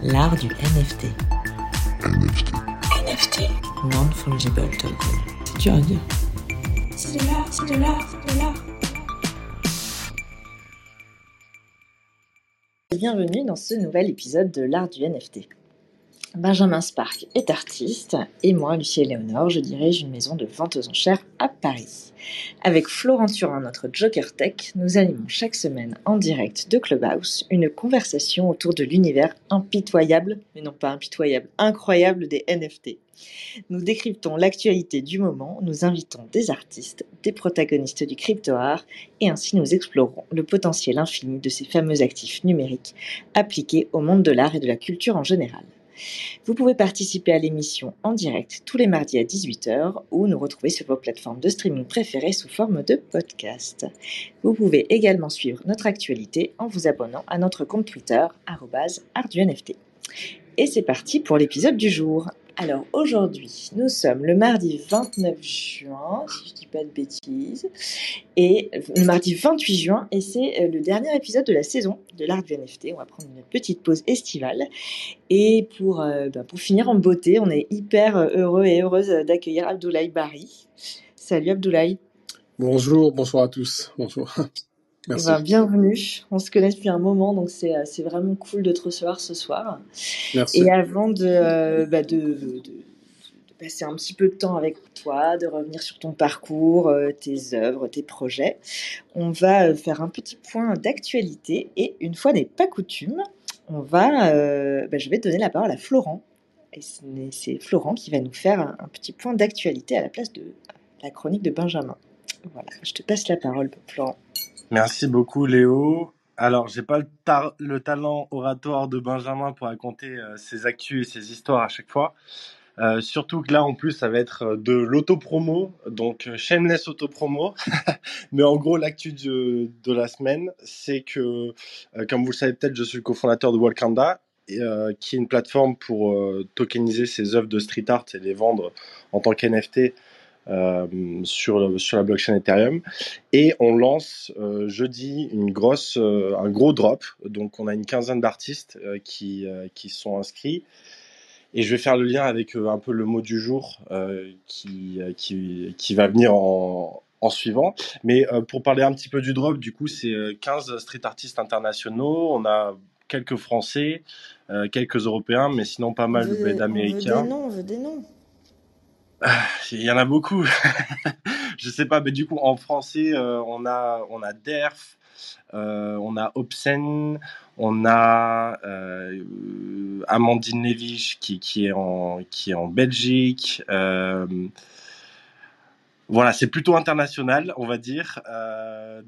L'art du NFT. NFT. NFT. Non-fungible token. C'est dur à dire. C'est de l'art, c'est de l'art, c'est de l'art. Bienvenue dans ce nouvel épisode de l'art du NFT. Benjamin Spark est artiste et moi, Lucie Léonore, je dirige une maison de vente aux enchères à Paris. Avec Florent Turin, notre Joker Tech, nous animons chaque semaine en direct de Clubhouse une conversation autour de l'univers impitoyable, mais non pas impitoyable, incroyable des NFT. Nous décryptons l'actualité du moment, nous invitons des artistes, des protagonistes du crypto-art et ainsi nous explorons le potentiel infini de ces fameux actifs numériques appliqués au monde de l'art et de la culture en général. Vous pouvez participer à l'émission en direct tous les mardis à 18h ou nous retrouver sur vos plateformes de streaming préférées sous forme de podcast. Vous pouvez également suivre notre actualité en vous abonnant à notre compte Twitter @arduNFT. Et c'est parti pour l'épisode du jour. Alors aujourd'hui, nous sommes le mardi 29 juin, si je dis pas de bêtises, et le mardi 28 juin, et c'est euh, le dernier épisode de la saison de l'art du NFT. On va prendre une petite pause estivale. Et pour, euh, bah, finir en beauté, on est hyper euh, heureux et heureuse d'accueillir Abdoulaye Bari. Salut Abdoulaye. Bonjour, bonsoir à tous. Bonjour. Merci. Eh ben, bienvenue. On se connaît depuis un moment, donc c'est euh, c'est vraiment cool de te recevoir ce soir. Merci. Et avant de, euh, bah, de, de- de passer un petit peu de temps avec toi, de revenir sur ton parcours, euh, tes œuvres, tes projets, on va faire un petit point d'actualité. Et une fois n'est pas coutume, on va, euh, bah, je vais donner la parole à Florent. Et c'est c'est Florent qui va nous faire un, un petit point d'actualité à la place de la chronique de Benjamin. Voilà, je te passe la parole, Florent. Merci beaucoup Léo. Alors, j'ai pas le, ta- le talent oratoire de Benjamin pour raconter euh, ses actus et ses histoires à chaque fois. Euh, surtout que là, en plus, ça va être euh, de l'autopromo, donc shameless autopromo. Mais en gros, l'actu de, la semaine, c'est que, comme vous le savez peut-être, je suis le cofondateur de Walkanda, qui est une plateforme pour tokeniser ses œuvres de street art et les vendre en tant qu'NFT sur, le- sur la blockchain Ethereum. Et on lance euh, jeudi une grosse, euh, un gros drop. Donc on a une quinzaine d'artistes euh, qui, euh, qui sont inscrits. Et je vais faire le lien avec euh, un peu le mot du jour euh, qui, euh, qui, qui va venir en, en suivant. Mais euh, pour parler un petit peu du drop, du coup, c'est euh, 15 street artistes internationaux. On a quelques Français, euh, quelques Européens, mais sinon pas mal d'Américains. On veut des noms, on veut des noms. Il y en a beaucoup. je sais pas, mais du coup, en français, euh, on a, on a Derf, euh, on a Obscene, on a euh, Amandine Lévich qui, qui, est en, qui est en Belgique. voilà, c'est plutôt international, on va dire.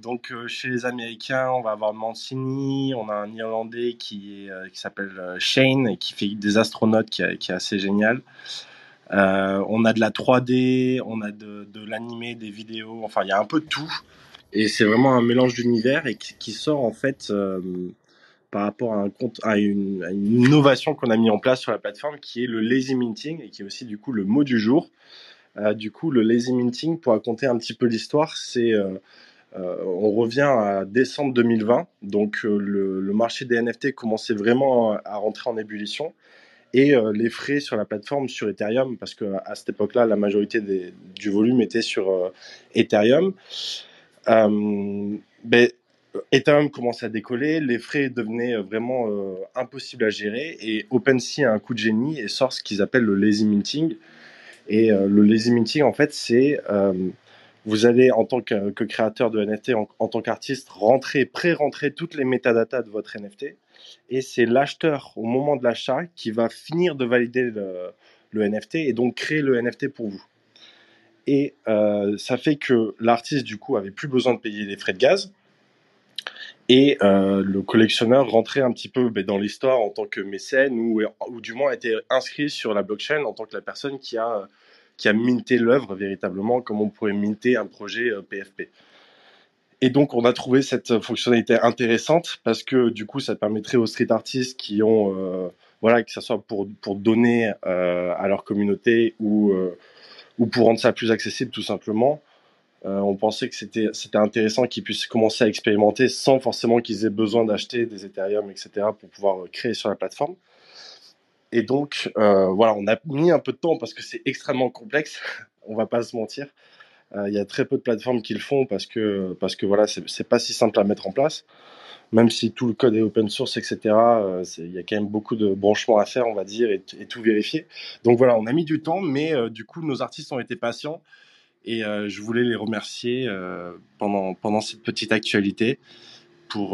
Donc, chez les Américains, on va avoir Mancini, on a un Irlandais qui, qui s'appelle Shane et qui fait des astronautes, qui, qui est assez génial. Euh, on a de la 3D, on a de, de l'animé, des vidéos, enfin il y a un peu de tout. Et c'est vraiment un mélange d'univers et qui, sort en fait euh, par rapport à, une, innovation qu'on a mis en place sur la plateforme qui est le lazy minting et qui est aussi du coup le mot du jour. Euh, du coup, le lazy minting, pour raconter un petit peu l'histoire, c'est on revient à décembre 2020, donc le marché des NFT commençait vraiment à rentrer en ébullition et euh, les frais sur la plateforme sur Ethereum, parce que à cette époque-là, la majorité du volume était sur euh, Ethereum. Euh, ben, Ethereum commençait à décoller, les frais devenaient vraiment impossibles à gérer, et OpenSea a un coup de génie et sort ce qu'ils appellent le lazy minting. Et le lazy minting, en fait, c'est vous allez en tant que, créateur de NFT, en, tant qu'artiste, rentrer, pré-rentrer toutes les métadatas de votre NFT et c'est l'acheteur au moment de l'achat qui va finir de valider le, le NFT et donc créer le NFT pour vous. Et euh, ça fait que l'artiste du coup avait plus besoin de payer les frais de gaz et euh, le collectionneur rentrait un petit peu ben, dans l'histoire en tant que mécène ou, ou du moins était inscrit sur la blockchain en tant que la personne qui a qui a minté l'œuvre véritablement comme on pourrait minter un projet euh, PFP. Et donc, on a trouvé cette fonctionnalité intéressante parce que du coup, ça permettrait aux street artistes qui ont, euh, voilà, que ce soit pour, pour donner euh, à leur communauté ou, euh, ou pour rendre ça plus accessible tout simplement, Euh, on pensait que c'était c'était intéressant qu'ils puissent commencer à expérimenter sans forcément qu'ils aient besoin d'acheter des Ethereum, etc. pour pouvoir créer sur la plateforme. Et donc, euh, voilà, on a mis un peu de temps parce que c'est extrêmement complexe. on va pas se mentir. Euh, Il y a très peu de plateformes qui le font parce que parce que voilà, c'est pas si simple à mettre en place. Même si tout le code est open source, etc. euh, Il y a quand même beaucoup de branchements à faire, on va dire, et, tout vérifier. Donc voilà, on a mis du temps, mais du coup, nos artistes ont été patients et je voulais les remercier pendant pendant cette petite actualité pour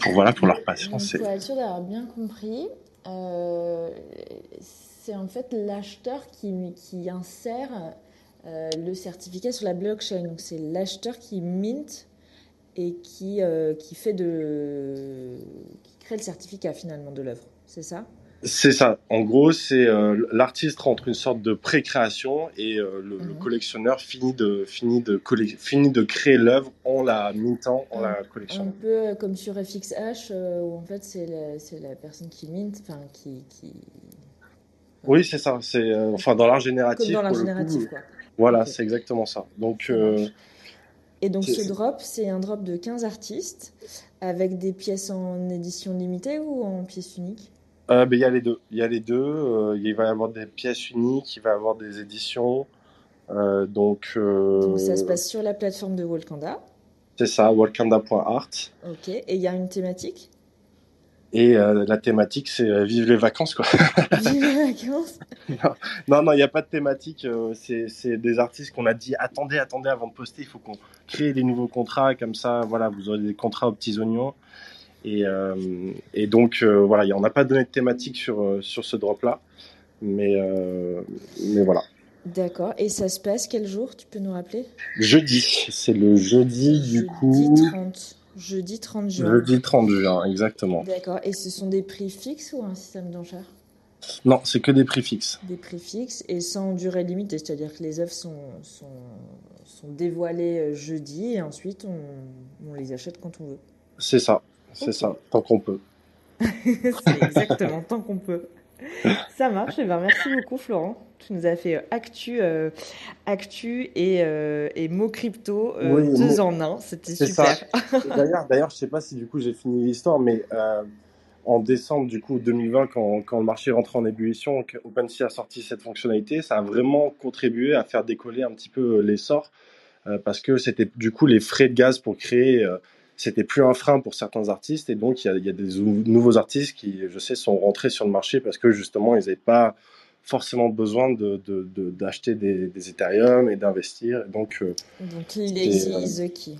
pour voilà pour leur patience. pour être sûr d'avoir bien compris, euh, c'est en fait l'acheteur qui, insère euh, le certificat sur la blockchain. Donc c'est l'acheteur qui mint et qui, euh, qui fait de qui crée le certificat finalement de l'œuvre. C'est ça? C'est ça. En gros, c'est euh, l'artiste rentre une sorte de pré-création et euh, le, le Mhm. collectionneur finit de finit de finit de créer l'œuvre en la mintant, en la Un collectionnant. peu comme sur FXH euh, où en fait c'est la, la personne qui mint, enfin qui, qui... Oui, c'est ça. C'est euh, enfin dans l'art comme génératif dans l'art génératif coup. quoi. Voilà, c'est exactement ça. Donc euh. Et donc ce drop, c'est un drop de 15 artistes avec des pièces en édition limitée ou en pièces uniques euh, ben, il y a les deux. Il y a les deux. Euh, il va y avoir des pièces uniques, il va y avoir des éditions. Euh, donc Donc ça se euh, passe sur la plateforme de Walkanda. c'est ça, wakanda.art. Ok. Et il y a une thématique? Et euh, la thématique, c'est euh, vive les vacances, quoi. Vive les vacances Non, non, il n'y a pas de thématique. euh, c'est c'est des artistes qu'on a dit attendez, attendez avant de poster. Il faut qu'on crée des nouveaux contrats. Comme ça, voilà, vous aurez des contrats aux petits oignons. Et, euh, et donc, euh, voilà, on n'a pas donné de thématique sur, euh, sur ce drop-là. Mais, mais voilà. D'accord. Et ça se passe quel jour Tu peux nous rappeler? Jeudi, c'est le jeudi du Jeudi coup. 30. Jeudi 30 juin. Jeudi 30 juin, exactement. D'accord. Et ce sont des prix fixes ou un système d'enchères? Non, c'est que des prix fixes. Des prix fixes et sans durée limitée, c'est-à-dire que les œuvres sont, sont, sont dévoilées jeudi et ensuite on, on les achète quand on veut. C'est ça, c'est ça, tant qu'on peut. C'est exactement tant qu'on peut. Ça marche. Eh ben, merci beaucoup, Florent. Tu nous as fait euh, actu, euh, actu et, euh, et mots crypto euh, Oui, deux en un. C'était C'est super. ça. D'ailleurs, d'ailleurs, je sais pas si du coup j'ai fini l'histoire, mais en décembre du coup 2020, quand, quand le marché rentrait en ébullition, OpenSea a sorti cette fonctionnalité, ça a vraiment contribué à faire décoller un petit peu l'essor, parce que c'était du coup les frais de gaz pour créer, c'était plus un frein pour certains artistes, et donc il y a, il y a des ou- nouveaux artistes qui, je sais, sont rentrés sur le marché parce que justement ils n'avaient pas forcément besoin de de- de- d'acheter des, des Ethereum et d'investir. Donc euh, Donc, il euh, is the key.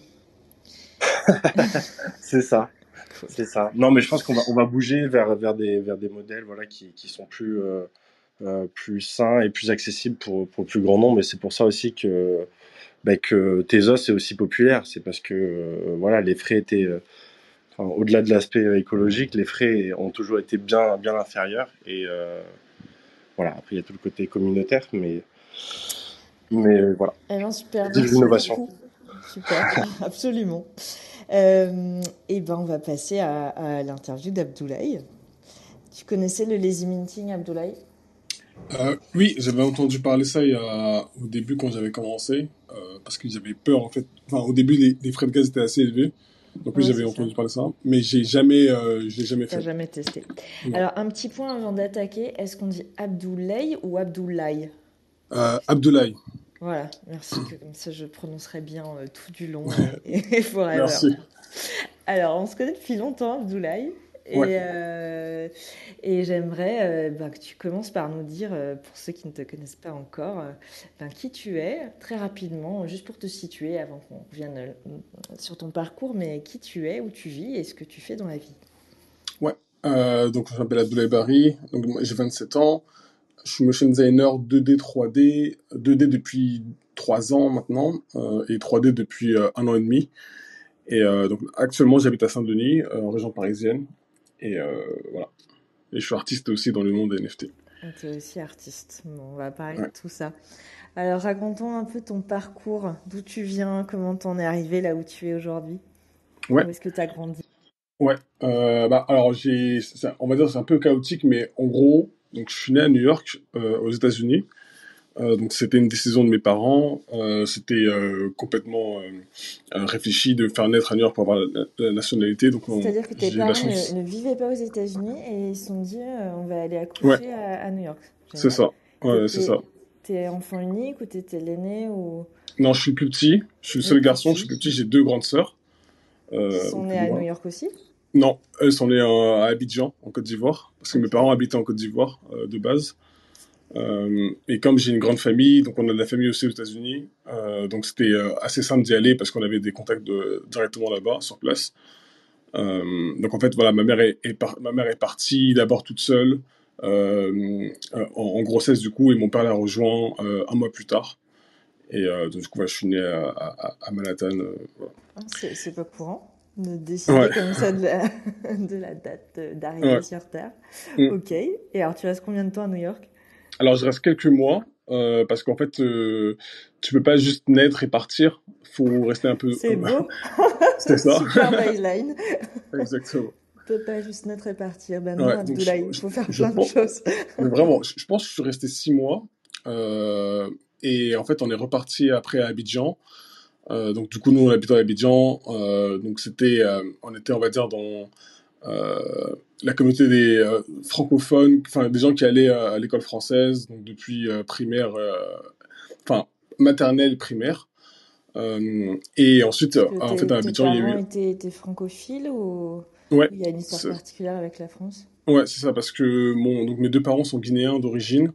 c'est ça. Cool. C'est ça. Non, mais je pense qu'on va, on va bouger vers, vers, des, vers des modèles voilà, qui, qui sont plus, euh, plus sains et plus accessibles pour, pour le plus grand nombre. Et c'est pour ça aussi que, bah, que Tezos est aussi populaire. C'est parce que euh, voilà, les frais étaient, euh, enfin, au-delà de l'aspect écologique, les frais ont toujours été bien, bien inférieurs. Et euh, voilà, après, il y a tout le côté communautaire, mais, mais voilà. Eh ben, super. Vive l'innovation. Super, absolument. Et ben, on va passer à, à l'interview d'Abdoulaye. Tu connaissais le lazy minting, Abdoulaye? Euh, oui, j'avais entendu parler ça il y a, au début quand j'avais commencé, euh, parce qu'ils avaient peur en fait. Enfin, au début, les, les frais de gaz étaient assez élevés, donc oui, j'avais entendu ça. parler de ça, mais j'ai jamais, euh, jamais fait. jamais testé. Non. Alors, un petit point avant d'attaquer. Est-ce qu'on dit Abdoulaye ou Abdoulaye? Euh, Abdoulaye, Voilà, merci. Que, comme ça, je prononcerai bien tout du long et, et forever. merci. Alors, on se connaît depuis longtemps, Abdoulaye. Et, Ouais. euh, et j'aimerais euh, bah, que tu commences par nous dire, euh, pour ceux qui ne te connaissent pas encore, ben, qui tu es, très rapidement, juste pour te situer avant qu'on revienne sur ton parcours, mais qui tu es, où tu vis et ce que tu fais dans la vie. Euh, donc, je m'appelle Abdoulaye Barry, j'ai 27 ans, je suis motion designer 2D, 3D, 2D depuis 3 ans maintenant, et 3D depuis un an et demi. Et euh, donc, actuellement, j'habite à Saint-Denis, euh, en région parisienne, et euh, voilà. Et je suis artiste aussi dans le monde des NFT. Tu es aussi artiste. Bon, on va parler Ouais. de tout ça. Alors, racontons un peu ton parcours, d'où tu viens, comment t'en es arrivé là où tu es aujourd'hui? Ouais. Où est-ce que tu as grandi? Ouais, euh, bah alors j'ai, on va dire c'est un peu chaotique, mais en gros, donc je suis né à New York, euh, aux États-Unis. Euh, donc c'était une décision de mes parents. Euh, c'était euh, complètement réfléchi de faire naître à New York pour avoir la, la nationalité. Donc on- C'est-à-dire que tes parents ne, ne vivaient pas aux États-Unis et ils se sont dit on va aller accoucher à, à New York. C'est ça. Ouais, c'est ça. T'es enfant unique ou t'étais l'aîné ou? Non, je suis plus petit. Je suis le seul garçon. Je suis plus petit. J'ai deux grandes sœurs. Ils sont nés à. New York aussi? Non, elles sont nées à Abidjan, en Côte d'Ivoire, parce que mes parents habitaient en Côte d'Ivoire de base. Euh, et comme j'ai une grande famille, donc on a de la famille aussi aux États-Unis, euh, donc c'était euh, assez simple d'y aller parce qu'on avait des contacts de, directement là-bas, sur place. Donc en fait, voilà, ma mère est, est par- ma mère est partie d'abord toute seule en, en grossesse du coup, et mon père l'a rejoint un mois plus tard. Et donc du coup, voilà, je suis né à, à, à Manhattan. voilà. Ah, C'est pas courant de décider Ouais. comme ça de la, de la date d'arrivée Ouais. sur Terre. Mm. Ok. Et alors, tu restes combien de temps à New York? Alors, je reste quelques mois euh, parce qu'en fait, euh, tu peux pas juste naître et partir. Faut rester un peu. C'est beau. C'est ça. Super baseline. Exactement. Tu peux pas juste naître et partir. Ben non, Ouais, Abdoulaye, il faut faire plein de choses. Mais vraiment, je, je pense que je suis resté six mois. Euh, et en fait, on est reparti après à Abidjan. Donc, du coup, nous, on habitait à Abidjan. Donc, c'était, on était, on va dire, dans la communauté des euh, francophones, enfin, des gens qui allaient à, à l'école française, donc depuis euh, primaire, euh, enfin, maternelle, primaire. Euh, et ensuite, en tes- fait, à tes Abidjan, il y a eu. étaient, étaient francophiles ou Ouais, il y a une histoire c'est- particulière avec la France? Ouais, c'est ça, parce que mon, donc mes deux parents sont guinéens d'origine,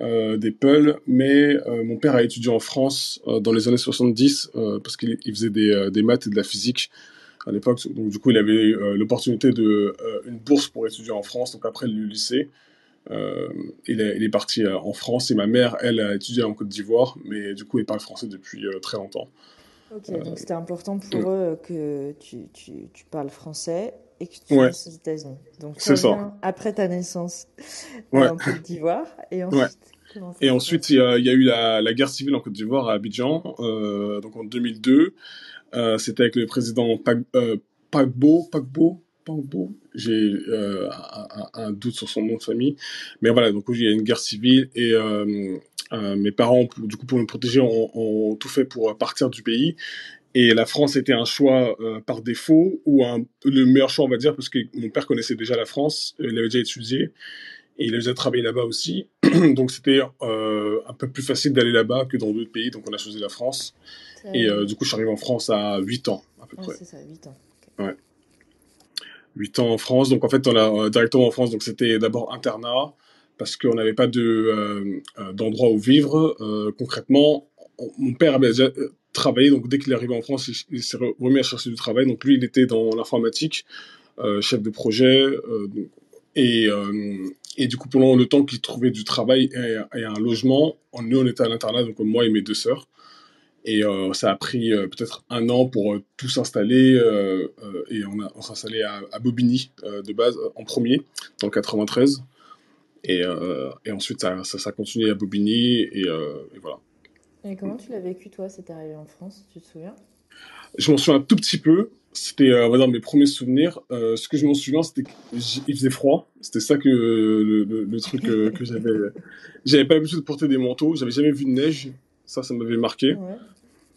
euh, des Peuls, mais euh, mon père a étudié en France euh, dans les années 70, euh, parce qu'il il faisait des, euh, des maths et de la physique à l'époque. Donc du coup, il avait euh, l'opportunité de euh, une bourse pour étudier en France, donc après le lycée. Euh, il, est, il est parti euh, en France et ma mère, elle, a étudié en Côte d'Ivoire, mais du coup, il parle français depuis très longtemps. Ok, donc c'était important pour eux que tu, tu, tu parles français et que tu Ouais. aux États-Unis. Donc C'est ça. après ta naissance Ouais. en Côte d'Ivoire et ensuite. Et ensuite, il y a, il y a eu la, la guerre civile en Côte d'Ivoire à Abidjan, euh, donc en 2002. Euh, C'était avec le président euh, Pagbo. J'ai euh, un, doute sur son nom de famille, mais voilà. Donc il y a une guerre civile et euh, mes parents, du coup, pour me protéger, ont, tout fait pour partir du pays. Et la France était un choix par défaut ou le meilleur choix, on va dire, parce que mon père connaissait déjà la France, il avait déjà étudié et il a déjà travaillé là-bas aussi. donc c'était un peu plus facile d'aller là-bas que dans d'autres pays. Donc on a choisi la France. Et euh, du coup, je suis arrivé en France à 8 ans, à peu ouais, près. c'est ça, 8 ans. 8 ans en France. Donc en fait, on a euh, directement en France. Donc c'était d'abord internat parce qu'on n'avait pas de euh, euh, d'endroit où vivre. Euh, concrètement, on- mon père avait déjà euh, travaillé. Donc dès qu'il est arrivé en France, il, il s'est re- remis à chercher du travail. Donc lui, il était dans l'informatique, euh, chef de projet. euh, donc- et, euh, et du coup, pendant le temps qu'il trouvait du travail et, et un logement, on- nous, on était à l'internat, donc moi et mes deux sœurs. Et euh, ça a pris euh, peut-être un an pour euh, tout s'installer. et on, a- on s'est installé à, à Bobigny de base, en premier, dans le 93. Et, et ensuite, ça, ça, ça a continué à Bobigny. Et, et voilà. Et comment tu l'as vécu, toi, cette arrivée en France Tu te souviens? Je m'en souviens un tout petit peu. C'était, dire, mes premiers souvenirs. Ce que je m'en souviens, c'était qu'il faisait froid. C'était ça que le, le, le truc que j'avais. J'avais pas l'habitude de porter des manteaux. J'avais jamais vu de neige. Ça, ça m'avait marqué. Ouais.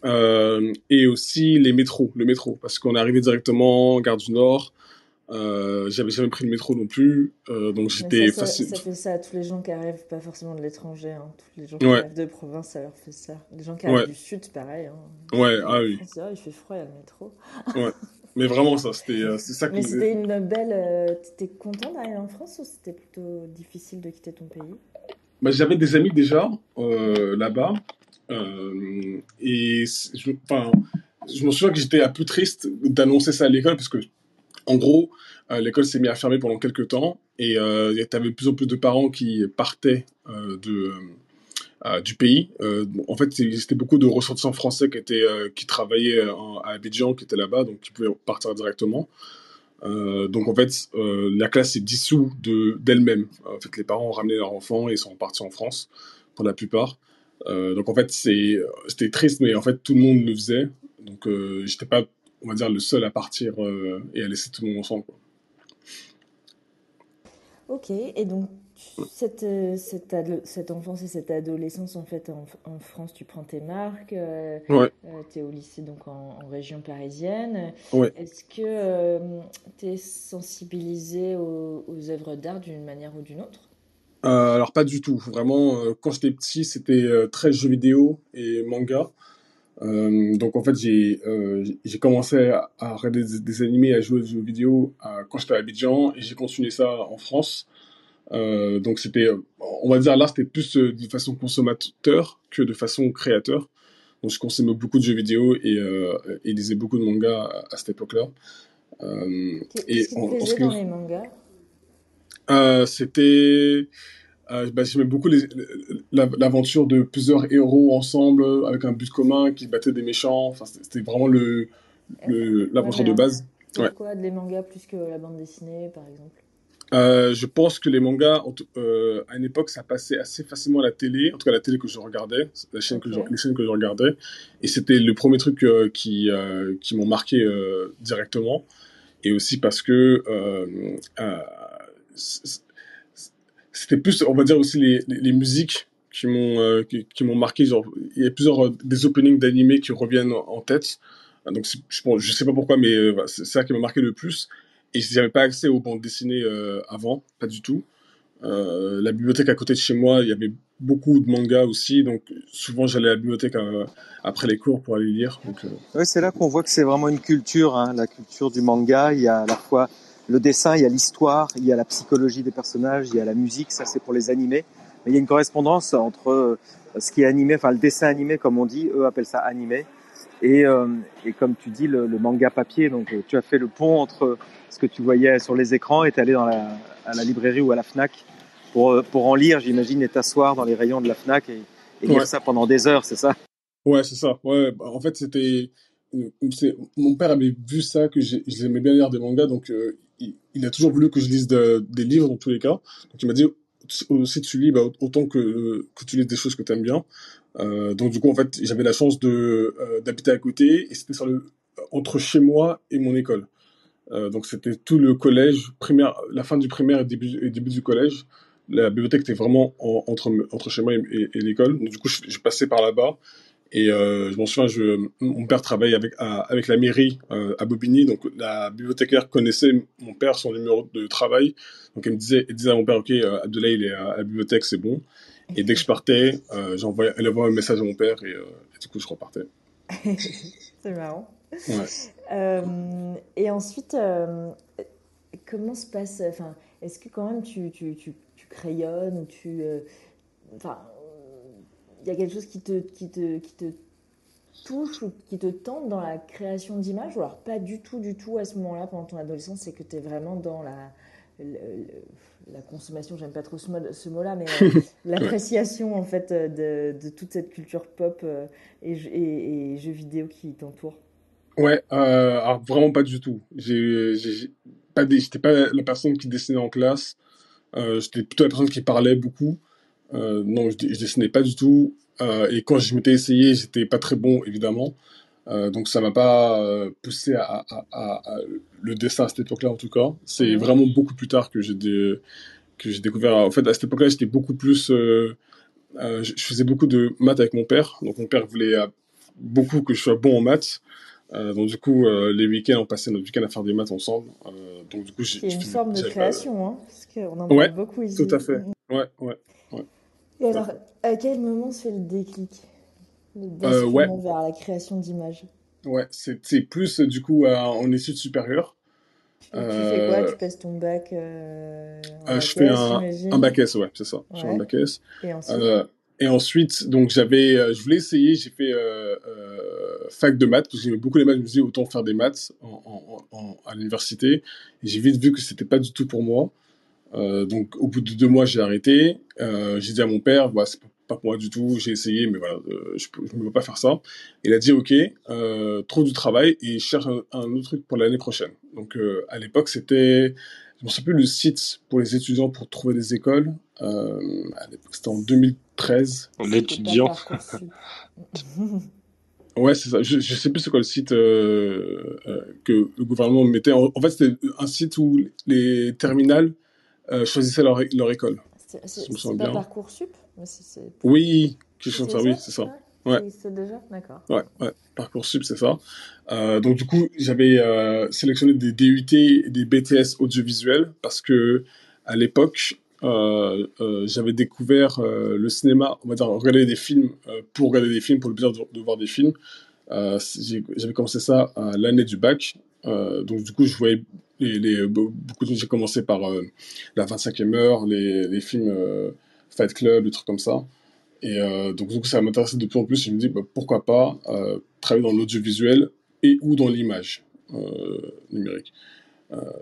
Euh, et aussi les métros, le métro, parce qu'on est arrivé directement gare du Nord. Euh, j'avais jamais pris le métro non plus, euh, donc j'étais facile. ça fait ça à tous les gens qui arrivent, pas forcément de l'étranger. Hein. Tous les gens qui Ouais. arrivent de province, ça leur fait ça. Les gens qui arrivent Ouais. du sud, pareil. Hein. Ouais, En ah oui. France, ah, il fait froid, il y a le métro. Mais vraiment ça, c'était euh, ça que Mais c'était une belle. T'étais content d'arriver en France ou c'était plutôt difficile de quitter ton pays? Bah, j'avais des amis déjà euh, là-bas, et c'est- je, je me souviens que j'étais un peu triste d'annoncer ça à l'école parce que, en gros, euh, l'école s'est mise à fermer pendant quelques temps et euh, il y avait de plus en plus de parents qui partaient euh, de euh, du pays. Euh, en fait, c'était beaucoup de ressortissants français qui étaient euh, qui travaillaient en- à Abidjan, qui étaient là-bas, donc qui pouvaient partir directement. Euh, donc en fait, euh, la classe s'est dissoute de d'elle-même. En fait, les parents ont ramené leurs enfants et sont partis en France pour la plupart. Euh, donc en fait, c'était triste, mais en fait tout le monde le faisait. Donc euh, j'étais pas, on va dire, le seul à partir euh, et à laisser tout le monde ensemble. quoi. Ok, et donc cette, euh, cette, cette enfance et cette adolescence, en fait, en, en France, tu prends tes marques, euh, Ouais. tu es au lycée, donc en, en région parisienne. Ouais. Est-ce que tu es sensibilisé aux, aux œuvres d'art d'une manière ou d'une autre? Euh, alors pas du tout. Vraiment, euh, quand j'étais petit, c'était euh, très jeux vidéo et manga. Donc en fait, j'ai j'ai commencé à, à regarder des, des animés, à jouer aux jeux vidéo quand j'étais à Abidjan et j'ai continué ça en France. Donc c'était, on va dire là, c'était plus de façon consommateur que de façon créateur. Donc je consommais beaucoup de jeux vidéo et, et lisais beaucoup de mangas à, à cette époque-là. Et en, en ce qui dans les mangas? Euh, c'était, euh, bah, j'aimais beaucoup l'aventure de plusieurs héros ensemble avec un but commun qui battaient des méchants. Enfin, c'était vraiment le, le, l'aventure de base. Ouais. pourquoi les mangas plus que la bande dessinée, par exemple? Euh, je pense que les mangas, euh, à une époque, ça passait assez facilement à la télé, en tout cas la télé que je regardais, la chaîne que je, les chaînes que je regardais, et c'était le premier truc euh, qui, qui m'ont marqué directement, et aussi parce que c'était plus, on va dire aussi les, musiques qui m'ont euh, qui, m'ont marqué, il y a plusieurs euh, des openings d'animés qui reviennent en, tête, donc c'est- je, pense- je sais pas pourquoi, mais euh, c'est ça qui m'a marqué le plus. Et je n'avais pas accès aux bandes dessinées avant, pas du tout. La bibliothèque à côté de chez moi, il y avait beaucoup de mangas aussi, donc souvent j'allais à la bibliothèque après les cours pour aller lire. Donc, c'est là qu'on voit que c'est vraiment une culture, hein, la culture du manga. Il y a à la fois le dessin, il y a l'histoire, il y a la psychologie des personnages, il y a la musique, ça c'est pour les animés. Mais il y a une correspondance entre euh, ce qui est animé, enfin le dessin animé comme on dit, eux appellent ça animé, et, euh, et comme tu dis, le, le manga papier. Donc euh, tu as fait le pont entre ce que tu voyais sur les écrans et tu allé dans la, à la librairie ou à la FNAC pour, pour en lire, j'imagine, et t'asseoir dans les rayons de la FNAC et, et lire Ouais. ça pendant des heures, c'est ça? Ouais, c'est ça. Ouais, bah, en fait, c'était. Mon père avait vu ça, que j'ai- j'aimais bien lire des mangas, donc euh, il, a toujours voulu que je lise de- des livres dans tous les cas. Donc il m'a dit si tu lis, bah, autant que, tu lises des choses que tu aimes bien. Euh, donc du coup, en fait, j'avais la chance euh, d'habiter à côté et c'était entre chez moi et mon école. Euh, donc c'était tout le collège, primaire, la fin du primaire et début, début du collège. La bibliothèque était vraiment en- entre, chez moi et l'école. Donc du coup, je, je passais par là-bas. Et euh, je m'en souviens, je, mon père travaillait avec, à- avec la mairie euh, à Bobigny. Donc la bibliothécaire connaissait mon père, son numéro de travail. Donc elle me disait, elle disait à mon père, OK, euh, Abdoulaye, il est à la bibliothèque, c'est bon. Et dès que je partais, euh, j'envoyais, elle envoyait un message à mon père et, et du coup, je repartais. C'est marrant. Ouais. Et ensuite, comment se passe, enfin, est-ce que quand même tu, tu, tu, tu crayonnes ou tu, enfin, y a quelque chose qui te, qui te, qui te touche ou qui te tente dans la création d'images ou alors pas du tout, du tout à ce moment-là pendant ton adolescence, c'est que tu es vraiment dans la, le- le- la consommation, j'aime pas trop ce, mot- ce mot-là, mais euh, l'appréciation en fait de, de toute cette culture pop euh, et, jeux- et, et jeux vidéo qui t'entourent. Ouais, euh, alors vraiment pas du tout. J'ai, j'ai j'ai pas j'étais pas la personne qui dessinait en classe. Euh, j'étais plutôt la personne qui parlait beaucoup. Euh, non, je, je dessinais pas du tout. Euh, et quand je m'étais essayé, j'étais pas très bon, évidemment. Euh, donc ça m'a pas poussé à, à, à, à le dessin à cette époque-là, en tout cas. C'est vraiment beaucoup plus tard que j'ai dé- que j'ai découvert. En fait, à cette époque-là, j'étais beaucoup plus. Je faisais beaucoup de maths avec mon père. Donc mon père voulait beaucoup que je sois bon en maths. Euh, donc du coup, euh, les week-ends, on passait notre week-end à faire des maths ensemble. Euh, donc du coup, j'ai- une forme de création, hein, parce qu'on en Ouais, parle beaucoup ici. Tout à fait. Ouais, ouais. Et alors, à quel moment se fait le déclic? Le Euh, ouais. basculement vers la création d'images Ouais, c'est c'est plus euh, du coup à- en études supérieures. tu, tu fais quoi? Euh, Tu passes ton bac euh, en Euh, je fais un, un bac S, ouais, c'est ça. Je fais un Ouais. bac S. Et ensuite? Euh, et ensuite, donc j'avais, euh, je voulais essayer, j'ai fait euh, euh, fac de maths parce que j'aimais beaucoup les maths. Je me dit autant faire des maths en, en- en- à l'université. Et j'ai vite vu que c'était pas du tout pour moi. Euh, donc au bout de deux mois, j'ai arrêté. Euh, j'ai dit à mon père, bah, c'est pas pour moi du tout. J'ai essayé, mais voilà, euh, je, ne peux pas faire ça. Il a dit ok, euh, trouve du travail et cherche un, un autre truc pour l'année prochaine. Donc euh, à l'époque, c'était, je me souviens plus le site pour les étudiants pour trouver des écoles. Euh, à l'époque, c'était en 2013. c'était L'étudiant. Ouais, c'est ça. Je, je sais plus c'est quoi le site euh, euh, que le gouvernement mettait. En, en fait, c'était un site où les terminales euh, choisissaient leur, leur école. C'est pas. Parcoursup Oui, quelque chose c'est comme ça, oui, c'est ça. Ouais. Oui, C'est déjà D'accord. Ouais, ouais, Parcoursup, c'est ça. Euh, donc du coup, j'avais euh, sélectionné des DUT et des BTS audiovisuels parce que à l'époque, euh, j'avais découvert le cinéma, on va dire regarder des films pour regarder des films, pour le plaisir de, de voir des films. J'avais commencé ça à l'année du bac. Donc du coup, je voyais les, les- be- beaucoup de j'ai commencé par euh, la 25e heure, les, les films euh, Fight Club, des trucs comme ça. Et euh, donc, coup, ça m'intéressait de plus en plus. Je me dis, bah, pourquoi pas euh, travailler dans l'audiovisuel et ou dans l'image numérique.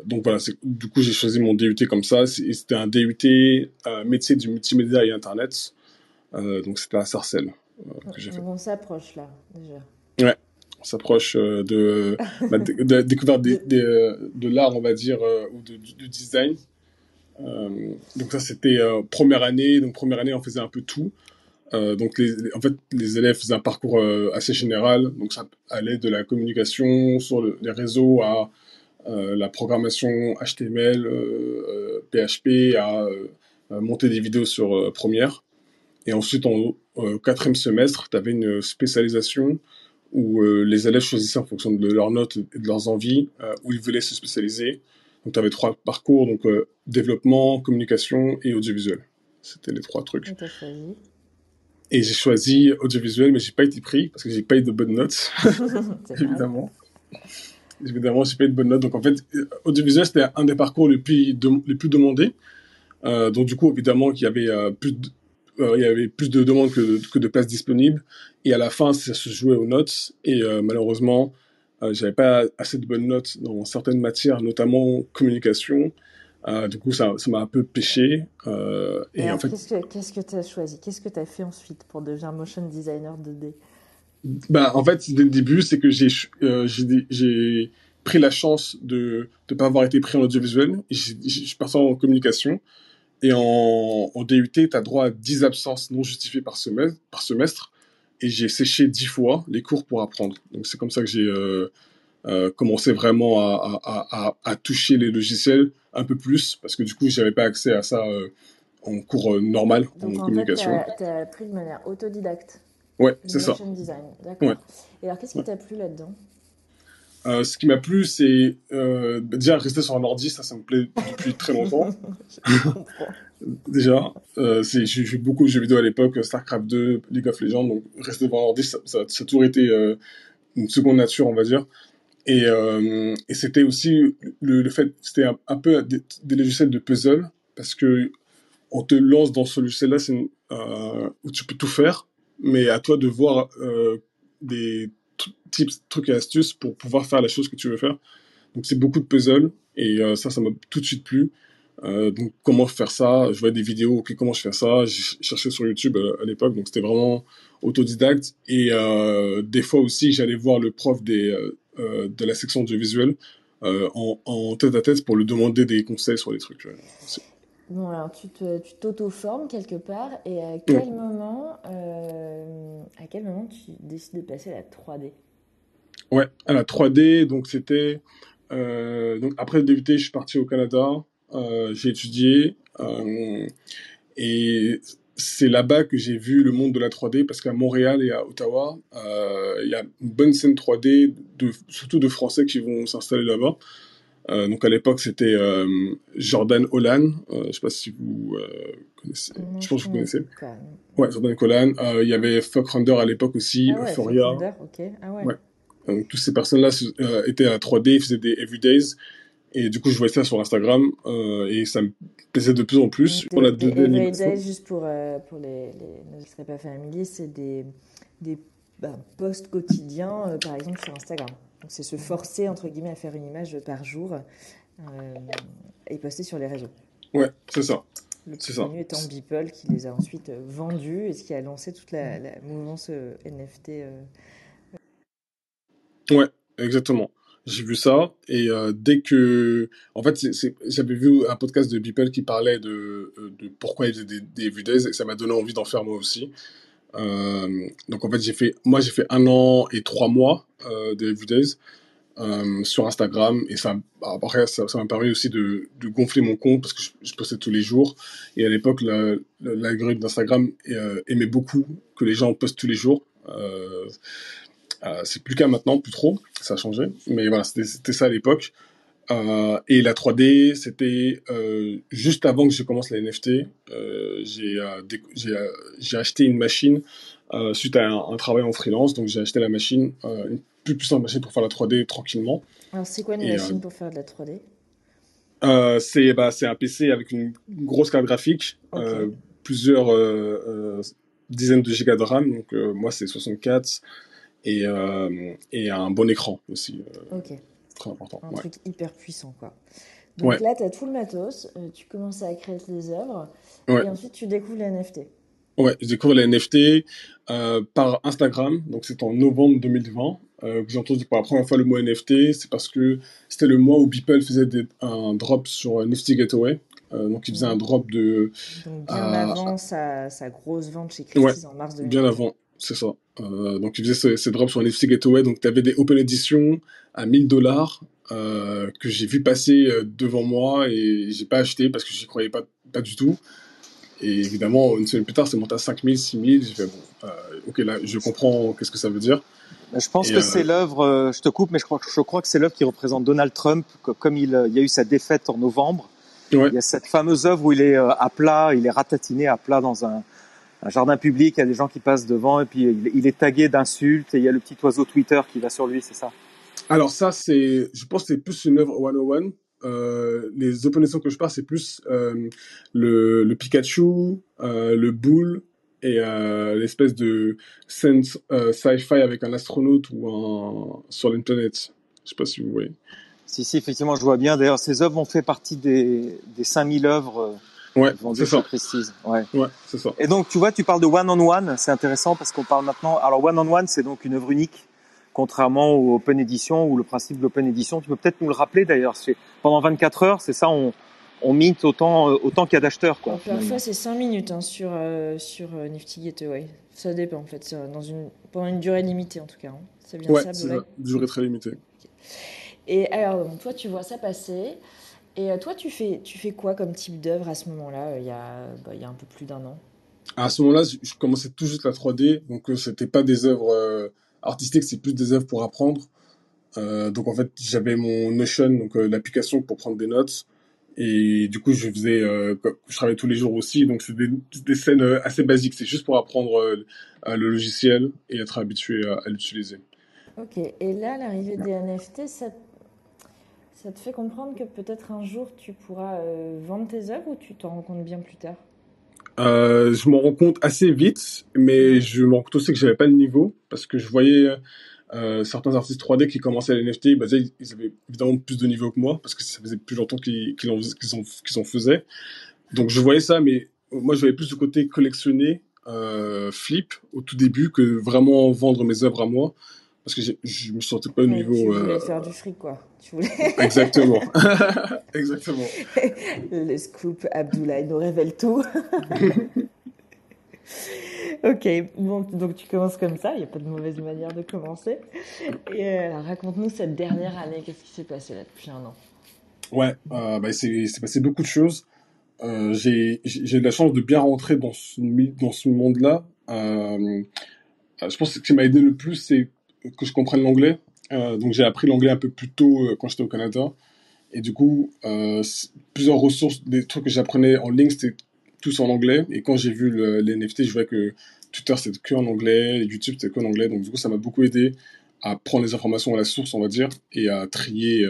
Donc voilà, du coup, j'ai choisi mon DUT comme ça. C'était un DUT métier du multimédia et Internet. Donc c'était à Sarcelles. Donc on s'approche là, déjà. On s'approche euh, de, bah, de, de la découverte euh, de l'art, on va dire, euh, ou de- du, design. Donc ça, c'était première année. Donc première année, on faisait un peu tout. Donc les, en fait, les élèves faisaient un parcours assez général. Donc ça allait de la communication sur le- les réseaux à la programmation HTML, PHP, à monter des vidéos sur Premiere. Et ensuite, en quatrième semestre, tu avais une spécialisation où euh, les élèves choisissaient en fonction de leurs notes et de leurs envies euh, où ils voulaient se spécialiser. Donc, tu avais trois parcours, donc euh, développement, communication et audiovisuel. C'était les trois trucs. Et j'ai choisi audiovisuel, mais j'ai pas été pris parce que j'ai pas eu de bonnes notes, évidemment. Évidemment, j'ai pas eu de bonnes notes. Donc, en fait, audiovisuel, c'était un des parcours les plus, dem- les plus demandés. Donc, du coup, évidemment, qu'il y avait plus de, euh, il y avait plus de demandes que de, que de places disponibles. Et à la fin, ça se jouait aux notes. Et euh, malheureusement, euh, j'avais pas assez de bonnes notes dans certaines matières, notamment communication. Euh, du coup, ça ça m'a un peu pêché. Et en fait, qu'est-ce que qu'est-ce que tu as choisi? Qu'est-ce que tu as fait ensuite pour devenir motion designer 2D Bah, en fait, dès le début, c'est que j'ai j'ai pris la chance de ne pas avoir été pris en audiovisuel. J'ai- Je suis parti en communication. Et en, en DUT, tu as droit à 10 absences non justifiées par semestre. Par semestre et j'ai séché 10 fois les cours pour apprendre. Donc, c'est comme ça que j'ai euh, euh, commencé vraiment à, à, à, à toucher les logiciels un peu plus. Parce que du coup, j'avais pas accès à ça euh, en cours normal, en Donc en fait, communication. tu as, appris de manière autodidacte Ouais, c'est ça. design. Ouais. Et alors, qu'est-ce qui t'a plu là-dedans? Euh, ce qui m'a plu, c'est euh, déjà rester sur un ordi, ça, ça me plaît depuis très longtemps. Déjà, euh, j'ai joué beaucoup de jeux vidéo à l'époque, StarCraft 2, League of Legends, donc rester devant un ordi, ça, ça, ça a toujours été euh, une seconde nature, on va dire. Et, euh, et c'était aussi le, le fait, c'était un, un peu des, des logiciels de puzzle, parce que on te lance dans ce logiciel-là, euh, où tu peux tout faire, mais à toi de voir euh, des tips, trucs et astuces pour pouvoir faire la chose que tu veux faire. Donc c'est beaucoup de puzzle et euh, ça, ça m'a tout de suite plu. Euh, donc comment faire ça? Je voyais des vidéos, ok, comment je fais ça? J'ai cherché sur YouTube euh, à l'époque, donc c'était vraiment autodidacte. Et euh, des fois aussi, j'allais voir le prof des, de la section euh, en, en tête à tête pour lui demander des conseils sur les trucs. Bon, alors tu t'auto-formes quelque part, et à quel moment, à quel moment tu décides de passer à la 3D Ouais, à la 3D, donc c'était... euh, donc après le DUT, je suis parti au Canada, euh, j'ai étudié, euh, et c'est là-bas que j'ai vu le monde de la 3D, parce qu'à Montréal et à Ottawa, il y a une bonne scène 3D, de, surtout de Français qui vont s'installer là-bas. Euh, donc à l'époque, c'était euh, Jordan Holland, euh, je sais pas si vous connaissez, Non, je pense que vous connais connaissez. Ouais, Jordan Holland, il y avait Fuck Render à l'époque aussi, Ah ouais, Foria. Fassbender, ok. Ah ouais. Ouais. Donc, toutes ces personnes-là euh, étaient à la 3D, faisaient des everydays. Et du coup, je voyais ça sur Instagram euh, et ça me plaisait de plus en plus. Pour la des 2D animation. everyday, juste pour, euh, pour les, les ne seraient pas familiers, c'est des, des bah, posts quotidiens, euh, par exemple sur Instagram. Donc c'est se forcer, entre guillemets, à faire une image par jour euh, et poster sur les réseaux. Ouais, c'est ça. Le C'est plus connu étant Beeple qui les a ensuite euh, vendus et ce qui a lancé toute la, la mouvance euh, NFT. Ouais, exactement. J'ai vu ça et euh, dès que, en fait, j'avais vu un podcast de Beeple qui parlait de, euh, pourquoi il faisait des, des everydays et ça m'a donné envie d'en faire moi aussi. Euh, donc en fait, j'ai fait, moi j'ai fait un an et trois mois euh, de everydays euh, sur Instagram et ça après ça m'a permis aussi de, gonfler mon compte parce que je, je postais tous les jours et à l'époque la- la- l'algorithme d'Instagram aimait beaucoup que les gens postent tous les jours c'est plus le cas maintenant plus trop. Ça a changé. Mais voilà c'était ça à l'époque. Euh, et la 3D c'était euh, juste avant que je commence la NFT euh, j'ai euh, euh, acheté une machine euh, suite à un, un travail en freelance. Donc j'ai acheté la machine euh, une plus puissante machine pour faire la 3D tranquillement. Alors, c'est quoi une Et, machine euh, pour faire de la 3D euh, c'est bah, un PC avec une grosse carte graphique, euh, plusieurs euh, euh, dizaines de gigas de RAM. Donc euh, moi c'est 64 et et, un bon écran aussi, euh, Ok, très important. un Ouais. truc hyper puissant, quoi. Donc Ouais. là, tu as tout le matos, euh, tu commences à créer tes œuvres, Ouais. et ensuite tu découvres les NFT. Ouais, j'ai découvert les NFT euh, par Instagram, donc c'est en novembre 2020 euh, que j'ai entendu pour la première fois le mot NFT. C'est parce que c'était le mois où Beeple faisait des- un drop sur Nifty Gateway. Euh, donc il faisait un drop de Donc bien avant sa, sa grosse vente chez Christie's en mars 2020. bien avant, c'est ça. Euh, donc il faisait ces, ces drops sur Nifty Gateway. Donc tu avais des open editions à 1000 dollars euh, que j'ai vu passer euh, devant moi et j'ai pas acheté parce que j'y croyais pas, pas du tout. Et évidemment, une semaine plus tard, c'est monté à 5000, 6000. J'ai fait, bon, euh, ok, là, je comprends qu'est-ce que ça veut dire. Je pense Et, que c'est l'œuvre, je te coupe, mais je crois, je crois que c'est l'œuvre qui représente Donald Trump, que- comme il, il y a eu sa défaite en novembre. Ouais. Il y a cette fameuse œuvre où il est à plat, il est ratatiné à plat dans un, un jardin public, il y a des gens qui passent devant, et puis il, il est tagué d'insultes, et il y a le petit oiseau Twitter qui va sur lui, c'est ça? Alors ça, c'est, je pense que c'est plus une œuvre 101. Euh, les open editions que je parle, c'est plus euh, le, le Pikachu, euh, le Bull et euh, l'espèce de sense sci-fi avec un astronaute ou un sur planète. Je sais pas si vous voyez. Si, si, effectivement, je vois bien. D'ailleurs, ces œuvres ont fait partie des, des 5000 œuvres Ouais, c'est chez ça. Christie's. Ouais. Ouais, c'est ça. Et donc, tu vois, tu parles de one on one, c'est intéressant parce qu'on parle maintenant. Alors, one on one, c'est donc une œuvre unique, contrairement au open edition ou le principe de l'open edition. Tu peux peut-être nous le rappeler d'ailleurs. C'est pendant 24 heures, c'est ça, on, on mint autant, euh, autant qu'il y a d'acheteurs, quoi. Donc, parfois c'est 5 minutes hein, sur, euh, sur euh, Nifty Gateway. Ça dépend en fait, dans une, pendant une durée limitée en tout cas. hein. C'est bien Ouais, ça. Durée très limitée. Et alors, donc, toi, tu vois ça passer. Et euh, toi, tu fais, tu fais quoi comme type d'œuvre à ce moment-là, euh, il y, a, bah, il y a un peu plus d'un an? À ce moment-là, je commençais tout juste la 3D, donc euh, c'était pas des œuvres euh, artistiques, c'est plus des œuvres pour apprendre. Euh, donc en fait, j'avais mon Notion, donc l'application pour prendre des notes, et du coup, je faisais, je travaillais tous les jours aussi, donc c'est des, des scènes assez basiques. C'est juste pour apprendre le logiciel et être habitué à, à l'utiliser. Ok, et là, l'arrivée des NFT, ça, ça te fait comprendre que peut-être un jour tu pourras euh, vendre tes œuvres ou tu t'en rends compte bien plus tard? Euh, je m'en rends compte assez vite, mais je me rends compte aussi que j'avais pas le niveau parce que je voyais euh, certains artistes 3D qui commençaient à l'NFT, bah, ils avaient évidemment plus de niveau que moi parce que ça faisait plus longtemps qu'ils en, en, faisaient. Donc je voyais ça, mais moi je voyais plus le côté collectionner, flip au tout début que vraiment vendre mes œuvres à moi parce que je me sentais pas au niveau. Tu voulais euh, faire du fric, quoi. Tu voulais... Exactement, exactement. Le scoop, Abdoulaye nous révèle tout. ok, bon, donc tu commences comme ça, il n'y a pas de mauvaise manière de commencer. Et euh, raconte-nous cette dernière année, qu'est-ce qui s'est passé là depuis un an? Ouais, euh, bah, c'est c'est passé beaucoup de choses. Euh, j'ai eu la chance de bien rentrer dans ce dans ce monde-là. Euh, je pense que ce qui m'a aidé le plus, c'est que je comprenne l'anglais. Euh, donc j'ai appris l'anglais un peu plus tôt euh, quand j'étais au Canada. Et du coup, euh, plusieurs ressources, des trucs que j'apprenais en ligne, c'était tous en anglais. Et quand j'ai vu le, les NFT, je voyais que Twitter c'était que en anglais, YouTube c'était que en anglais. Donc du coup, ça m'a beaucoup aidé à prendre les informations à la source, on va dire, et à trier,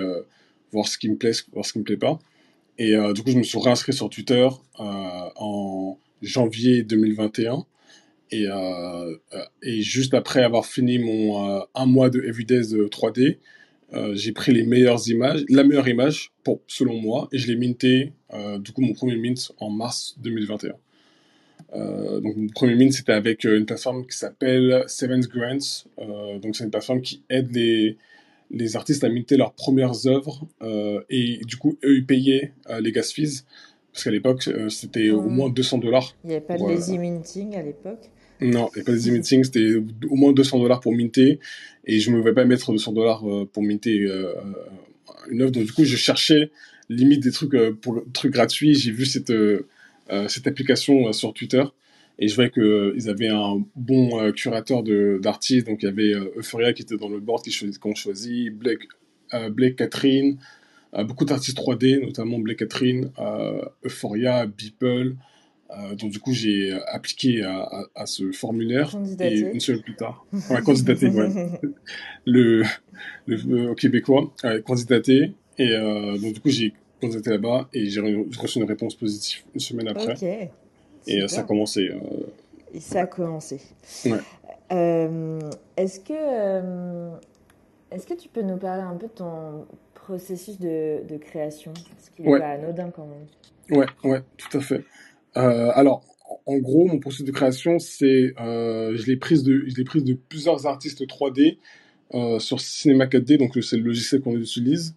voir ce qui me plaît, voir ce qui me plaît pas. Et du coup, je me suis réinscrit sur Twitter en janvier 2021. Et, euh, euh, et juste après avoir fini mon euh, un mois de Everydays de 3D, euh, j'ai pris les meilleures images, la meilleure image pour, selon moi, et je l'ai minté, du coup, mon premier mint en mars 2021. Euh, donc, mon premier mint, c'était avec euh, une plateforme qui s'appelle Seventh Grants. Euh, donc, c'est une plateforme qui aide les, les artistes à minter leurs premières œuvres et du coup, eux, ils payaient les gas fees Parce qu'à l'époque, c'était au Ouais. moins 200 dollars. Il n'y avait pas de lazy minting à l'époque. Non, et pas des meetings, c'était au moins 200 dollars pour minter. Et je me vais pas mettre 200 dollars euh, pour minter euh, une œuvre. Donc, du coup, je cherchais limite des trucs, euh, pour, des trucs gratuits. J'ai vu cette, euh, euh, cette application euh, sur Twitter. Et je voyais qu'ils avaient un bon euh, curateur d'artistes. Donc, il y avait euh, Euphoria qui était dans le board qu'on choisit, Blake, euh, Blake Catherine, euh, beaucoup d'artistes 3D, notamment Blake Catherine, euh, Euphoria, Beeple. Euh, donc, du coup, j'ai appliqué à, à- à ce formulaire. Et une semaine plus tard, ouais, candidaté, ouais. Le, le, le québécois, ouais, candidaté. Et euh, donc, du coup, j'ai candidaté là-bas et j'ai re- j'ai reçu une réponse positive une semaine après. Ok. Et euh, ça a commencé. euh, Et ça a commencé. Ouais. Euh, est-ce que, euh, est-ce que tu peux nous parler un peu de ton processus de, de création? Parce qu'il n'est Ouais. pas anodin quand même. Ouais, ouais, tout à fait. Euh, alors, en gros, mon processus de création, c'est, euh, je l'ai prise de, je l'ai prise de plusieurs artistes 3D euh, sur Cinema 4D, donc c'est le logiciel qu'on utilise.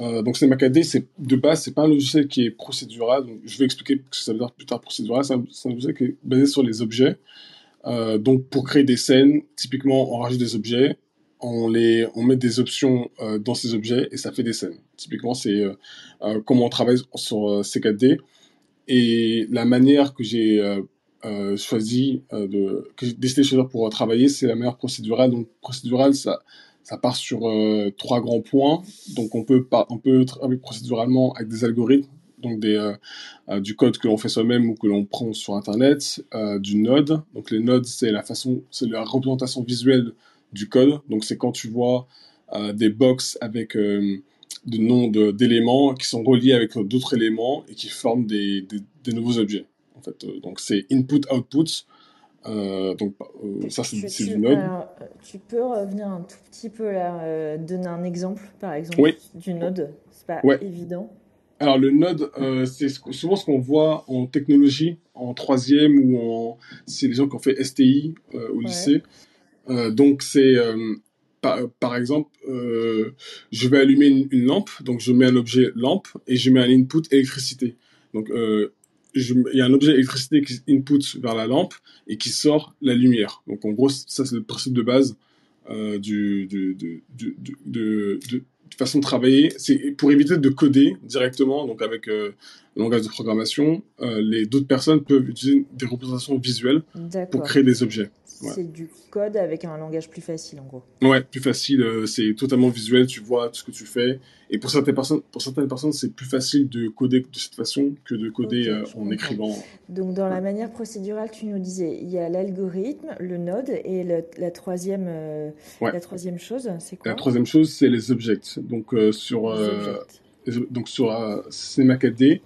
Euh, donc Cinema 4D, c'est de base, c'est pas un logiciel qui est procédural. Donc, je vais expliquer ce que ça veut dire plus tard procédural. C'est un, logiciel qui est basé sur les objets. Euh, donc, pour créer des scènes, typiquement, on rajoute des objets, on les, on met des options euh, dans ces objets et ça fait des scènes. Typiquement, c'est comment on travaille sur euh, C4D. Et la manière que j'ai euh, euh, choisi euh, de, que j'ai décidé de choisir pour travailler, c'est la manière procédurale. Donc, procédurale, ça, ça part sur trois grands points. Donc, on peut, on peut travailler procéduralement avec des algorithmes, donc des, du code que l'on fait soi-même ou que l'on prend sur Internet, du node. Donc, les nodes, c'est la façon, c'est la représentation visuelle du code. Donc, c'est quand tu vois des box avec de noms d'éléments qui sont reliés avec d'autres éléments et qui forment des, des, des nouveaux objets. En fait, Euh, donc c'est input-output. Euh, donc euh, ça c'est du node. alors, euh, tu peux revenir un tout petit peu là, euh, donner un exemple par exemple Oui. du node? C'est pas Ouais. évident. Alors le node, euh, c'est souvent ce qu'on voit en technologie, en troisième ou en, c'est les gens qui ont fait STI euh, au Ouais. lycée. Euh, donc c'est euh, par, par exemple, euh, je vais allumer une, une lampe, donc je mets un objet lampe et je mets un input électricité. Donc euh, je- il y a un objet électricité qui input vers la lampe et qui sort la lumière. Donc en gros ça c'est le principe de base euh, du, du, du, du- du- de, façon de travailler. C'est pour éviter de coder directement, donc avec euh, le langage de programmation, euh, les d'autres personnes peuvent utiliser des représentations visuelles pour créer des objets. Ouais. C'est du code avec un langage plus facile en gros. Ouais, plus facile, euh, c'est totalement visuel, tu vois tout ce que tu fais. Et pour certaines personnes, pour certaines personnes, c'est plus facile de coder de cette façon que de coder euh, en écrivant. Donc dans la manière procédurale, tu nous disais, il y a l'algorithme, le node et le- la troisième, euh, Ouais. la troisième chose, c'est quoi? La troisième chose, c'est les objects. Donc sur Les objects. donc sur Cinema 4D,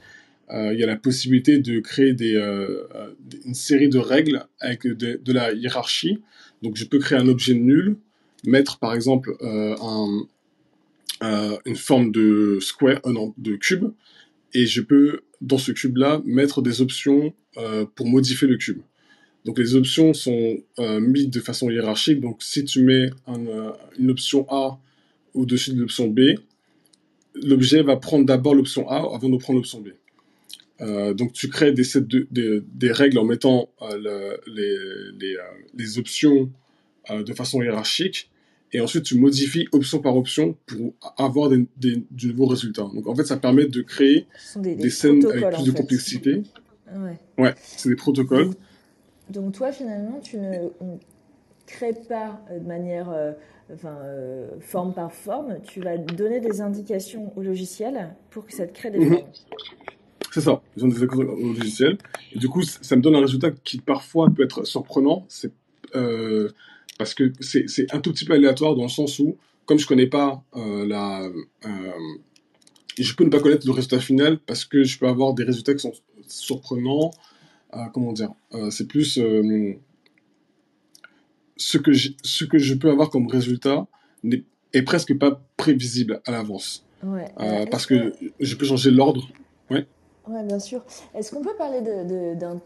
il y a la possibilité de créer euh, euh, une série de règles avec de, la hiérarchie. Donc je peux créer un objet nul, mettre par exemple euh, un, euh, une forme de square, euh, de cube, et je peux dans ce cube-là mettre des options euh, pour modifier le cube. Donc les options sont euh, mises de façon hiérarchique. Donc si tu mets un, euh, une option A au-dessus de l'option B, l'objet va prendre d'abord l'option A avant de prendre l'option B. Euh, donc tu crées des, sets de- des- des règles en mettant euh, le- les, les, euh, les options de façon hiérarchique et ensuite tu modifies option par option pour avoir des, des- du nouveau résultat. Donc en fait ça permet de créer des, des scènes avec plus de fait. complexité. Ouais. Ouais, c'est des protocoles. Donc, toi finalement, tu ne crées pas de manière, euh, enfin, euh, forme par forme, tu vas donner des indications au logiciel pour que ça te crée des Mhm. formes. C'est ça, ils ont des accords au logiciel. Et du coup, ça me donne un résultat qui parfois peut être surprenant. C'est euh, parce que c'est un tout petit peu aléatoire dans le sens où, comme je connais pas euh, la, euh, je peux ne pas connaître le résultat final parce que je peux avoir des résultats qui sont surprenants. Euh, comment dire Euh, C'est plus euh, ce que j'ai- ce que je peux avoir comme résultat n'est est presque pas prévisible à l'avance Ouais. Euh, Euh, parce que je peux changer l'ordre Ouais, bien sûr. Est-ce qu'on peut parler d'un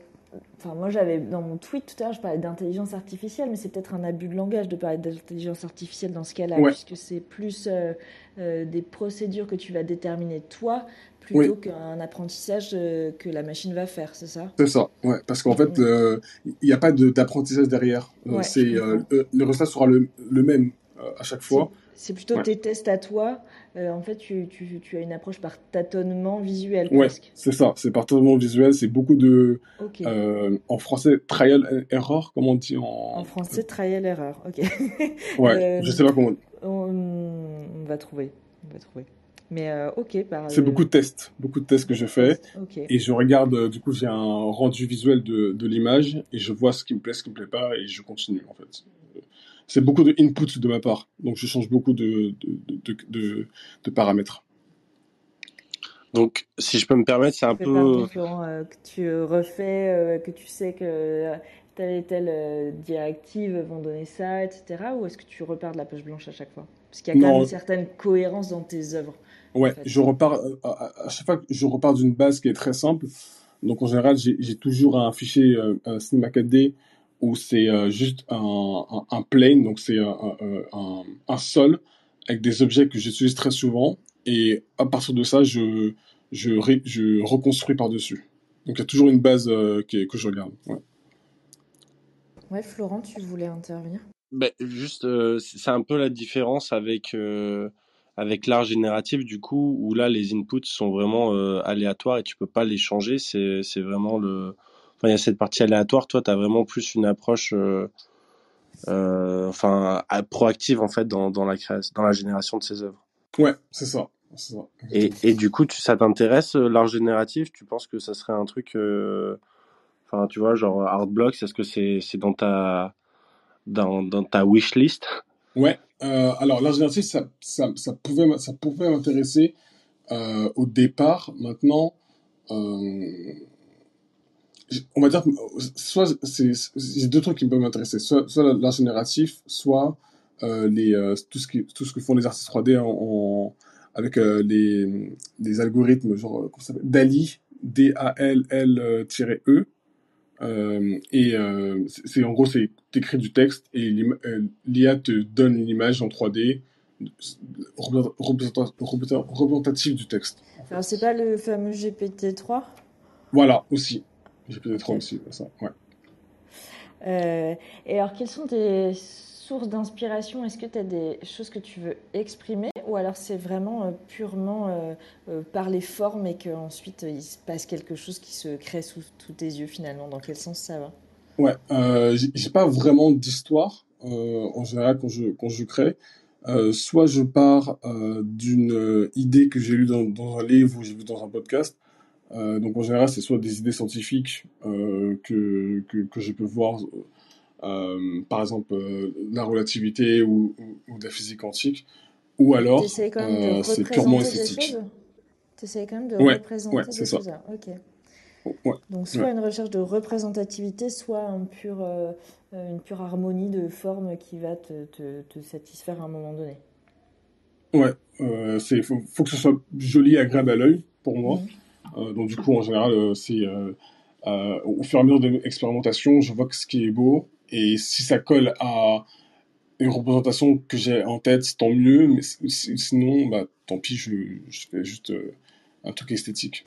enfin, moi j'avais dans mon tweet tout à l'heure, je parlais d'intelligence artificielle, mais c'est peut-être un abus de langage de parler d'intelligence artificielle dans ce cas-là, Ouais. puisque c'est plus euh, euh, des procédures que tu vas déterminer toi, plutôt Oui. qu'un apprentissage euh, que la machine va faire, c'est ça? C'est ça, ouais, parce qu'en fait, il n'y a pas de- d'apprentissage derrière. Ouais, c'est le, résultat sera le, le même à chaque fois. C'est plutôt Ouais. tes tests à toi. Euh, en fait, tu, tu, tu as une approche par tâtonnement visuel Ouais, c'est ça. C'est partageement visuel. C'est beaucoup de, euh, en français, trial and error, comme on dit en. En français, trial error. Ok. Ouais, Euh, je sais pas comment. on, on va trouver. On va trouver. Mais euh, ok, par. C'est beaucoup de tests, beaucoup de tests que je fais. Ok. Et je regarde, du coup, j'ai un rendu visuel de, de l'image et je vois ce qui me plaît, ce qui me plaît pas et je continue, en fait. C'est beaucoup de input de ma part. Donc, je change beaucoup de, de, de, de, de paramètres. Donc, si je peux me permettre, c'est un peu. Euh, que tu refais, euh, que tu sais que euh, telle et telle euh, directive vont donner ça, etc. Ou est-ce que tu repars de la page blanche à chaque fois? Parce qu'il y a quand Non. même une certaine cohérence dans tes œuvres. Ouais, En fait. je repars, euh, à, chaque fois, je repars d'une base qui est très simple. Donc, en général, j'ai toujours un fichier euh, un Cinema 4D où c'est euh, juste un, un, un plane, donc c'est un, un, un, sol avec des objets que j'utilise très souvent. Et à partir de ça, je, je, ré- je reconstruis par-dessus. Donc, il y a toujours une base euh, qui est- que je regarde. Ouais. Ouais, Florent, tu voulais intervenir? Ben, juste, euh, c'est un peu la différence avec, euh, avec l'art génératif, du coup, où là, les inputs sont vraiment euh, aléatoires et tu peux pas les changer. C'est, c'est vraiment le. Enfin, il y a cette partie aléatoire. Toi, tu as vraiment plus une approche euh, euh, enfin, proactive, en fait, dans, dans, la création, dans la génération de ces œuvres. Ouais, c'est ça. Et, et du coup, tu, ça t'intéresse, euh, l'art génératif? Tu penses que ça serait un truc. Enfin, tu vois, genre Artblocks, est-ce que c'est c'est dans ta, dans, dans ta wish list? Ouais, euh, alors l'art génératif, ça, ça, ça pouvait, ça pouvait m'intéresser euh, au départ. Maintenant, euh, on va dire, que, soit c'est deux trucs qui peuvent m'intéresser, soit, soit l'art génératif, soit euh, les, euh, tout, ce qui, tout ce que font les artistes 3D en, en- avec euh, les, les algorithmes, genre, comment ça s'appelle? DALI, D-A-L-L-E. Et c'est en gros, c'est t'écris du texte et l'IA te donne une image en 3D représenta- représenta- représenta- représentative du texte. en fait. Alors, c'est pas le fameux GPT-3 Voilà, aussi. J'ai peut-être Ok. aussi ça. Ouais. Euh, et alors, quelles sont tes sources d'inspiration? Est-ce que tu as des choses que tu veux exprimer? Ou alors c'est vraiment euh, purement euh, par les formes et qu'ensuite il se passe quelque chose qui se crée sous tous tes yeux finalement? Dans quel sens ça va? Ouais, j'ai pas vraiment d'histoire en général quand je quand je crée. Soit je pars d'une idée que j'ai lue dans, dans un livre ou j'ai vu dans un podcast. Euh, donc en général, c'est soit des idées scientifiques euh, que, que que je peux voir, euh, par exemple la relativité ou, ou, ou de la physique quantique, ou alors c'est purement esthétique. Tu essayes quand même de Ouais, représenter ouais, des choses ah, Ok. Ouais. Donc soit une recherche de représentativité, soit un pur, une pure harmonie de forme qui va te, te, te satisfaire à un moment donné. Ouais, c'est faut, faut que ce soit joli et agréable à l'œil pour moi. Mhm. Euh, donc du coup, en général, euh, c'est euh, au fur et à mesure de l'expérimentation, je vois ce qui est beau et si ça colle à une représentation que j'ai en tête, tant mieux. Mais si- si- sinon, bah tant pis, je, fais juste un truc esthétique.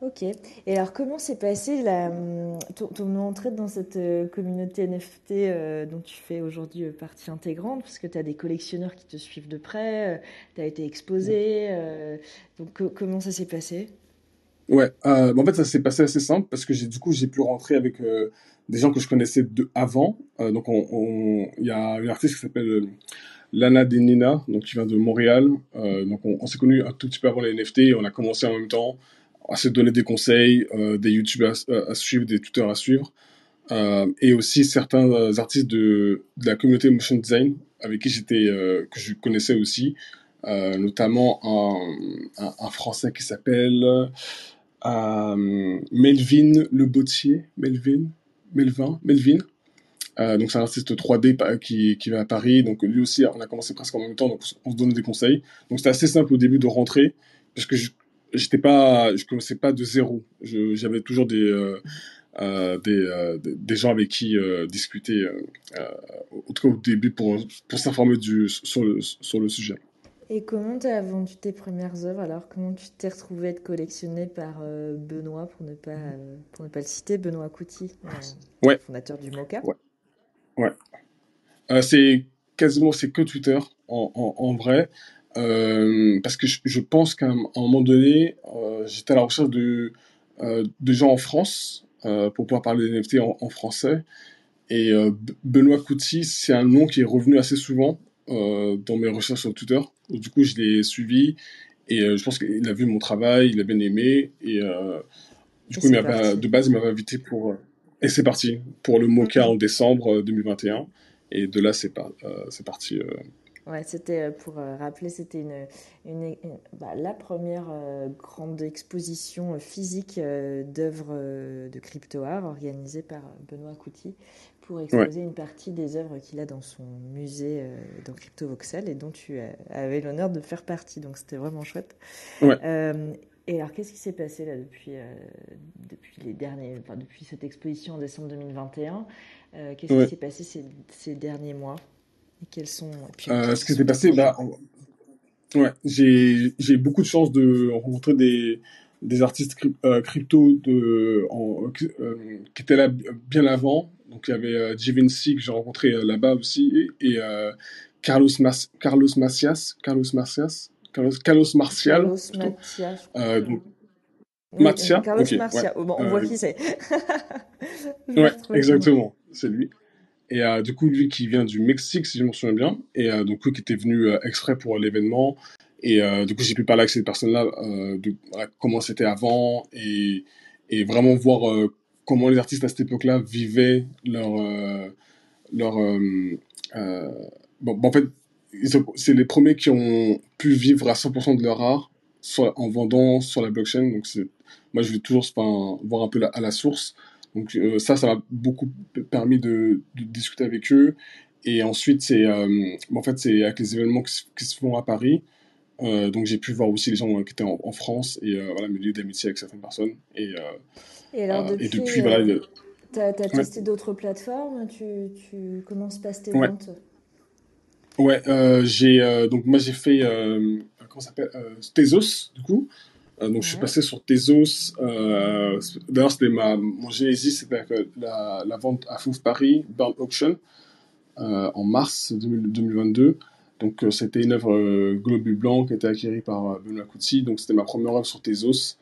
Ok. Et alors, comment s'est passé la, hum, ton, entrée dans cette communauté NFT dont tu fais aujourd'hui partie intégrante? Parce que tu as des collectionneurs qui te suivent de près, tu as été exposé. donc, co- comment ça s'est passé? Ouais, euh, en fait, ça s'est passé assez simple parce que j'ai du coup j'ai pu rentrer avec euh, des gens que je connaissais de avant. Euh, donc, on, on- il y a une artiste qui s'appelle euh, Lana Denina, donc qui vient de Montréal. Euh, donc, on, on s'est connus un tout petit peu avant les NFT et on a commencé en même temps à se donner des conseils, euh, des YouTube à, suivre, des tuteurs à suivre, et aussi certains artistes de, de la communauté motion design avec qui j'étais, que je connaissais aussi, notamment un, un, un Français qui s'appelle euh, Melvin Le Bottier, Melvin, Melvin, Melvin. Euh, donc c'est un artiste 3D pa- qui, qui va à Paris. Donc lui aussi, on a commencé presque en même temps, donc on se donnait des conseils. Donc c'était assez simple au début de rentrer, parce que je j'étais pas, je commençais pas de zéro. J'avais toujours des, euh, des, des, gens avec qui discuter, en tout cas au début, pour, pour s'informer sur, le, sur le sujet. Et comment tu as vendu tes premières œuvres alors? Comment tu t'es retrouvé être collectionné par euh, Benoît, pour ne, pas, euh, pour ne pas le citer, Benoît Couty, euh, Ouais. fondateur du MOCA Ouais. Ouais. C'est quasiment c'est que Twitter en, en, en vrai. Parce que je, je pense qu'à un, moment donné j'étais à la recherche de de gens en France pour pouvoir parler des NFT en, en français. Et Benoît Couty c'est un nom qui est revenu assez souvent dans mes recherches sur Twitter. Et du coup je l'ai suivi. Et euh, je pense qu'il a vu mon travail il a bien aimé. Et euh, du Et coup il de base il m'avait invité pour euh, et c'est parti. Pour le MOCA en décembre euh, 2021 et de là c'est pas euh, c'est parti euh, Ouais, c'était euh, pour euh, rappeler, c'était une, une, une- bah, la première euh, grande exposition euh, physique euh, d'œuvres euh, de crypto art organisée par euh, Benoît Couty pour exposer une partie des œuvres qu'il a dans son musée euh, dans Crypto Voxel et dont tu avais l'honneur de faire partie. Donc c'était vraiment chouette. Ouais. Euh, et alors, qu'est-ce qui s'est passé là depuis, euh, depuis les derniers, enfin, depuis cette exposition en décembre 2021 Euh, Qu'est-ce Ouais. qui s'est passé ces, ces derniers mois Et quels sont, puis, ce qui s'est passé, bah, ouais, j'ai beaucoup de chance de rencontrer des des artistes euh, crypto de en, euh, qui étaient là bien avant. Donc il y avait euh, Givenchy que j'ai rencontré là-bas aussi et, et, Carlos Mas Carlos Macias, Carlos Macias, Carlos Carlos Martial. Carlos. Matia, je crois. Euh, donc Oui, Matia, Carlos ok, ouais. Marcia. Oh, bon, on voit qui c'est. Ouais, exactement, c'est lui. Et euh, du coup, lui qui vient du Mexique, si je me souviens bien, et donc lui qui était venu exprès pour l'événement. Et euh, du coup, j'ai pu parler avec cette personne-là euh, de comment c'était avant et, et vraiment voir euh, comment les artistes à cette époque-là vivaient leur leur bon, en fait c'est les premiers qui ont pu vivre à 100% de leur art en vendant sur la blockchain. Donc moi je vais toujours enfin, voir un peu à la source. Donc ça ça m'a beaucoup permis de, discuter avec eux. Et ensuite c'est en fait c'est avec les événements qui se font à Paris euh, donc j'ai pu voir aussi les gens qui étaient en, en France et euh, voilà me lier d'amitié avec certaines personnes et, euh, Et alors, euh, depuis, et depuis euh, voilà t'as Ouais. testé d'autres plateformes tu, tu, Comment se passent tes Ouais. ventes? Ouais, euh, j'ai euh, donc moi j'ai fait euh, comment ça s'appelle euh, Tezos du coup. Euh, donc je suis passé sur Tezos. Euh, D'ailleurs c'était ma mon Genesis c'était euh, la, la vente à Fouf Paris Burn Auction euh, en mars 2000 2022. Donc euh, c'était une œuvre euh, Globule Blanc qui a été acquérie par euh, Benoît Couty. Donc c'était ma première œuvre sur Tezos.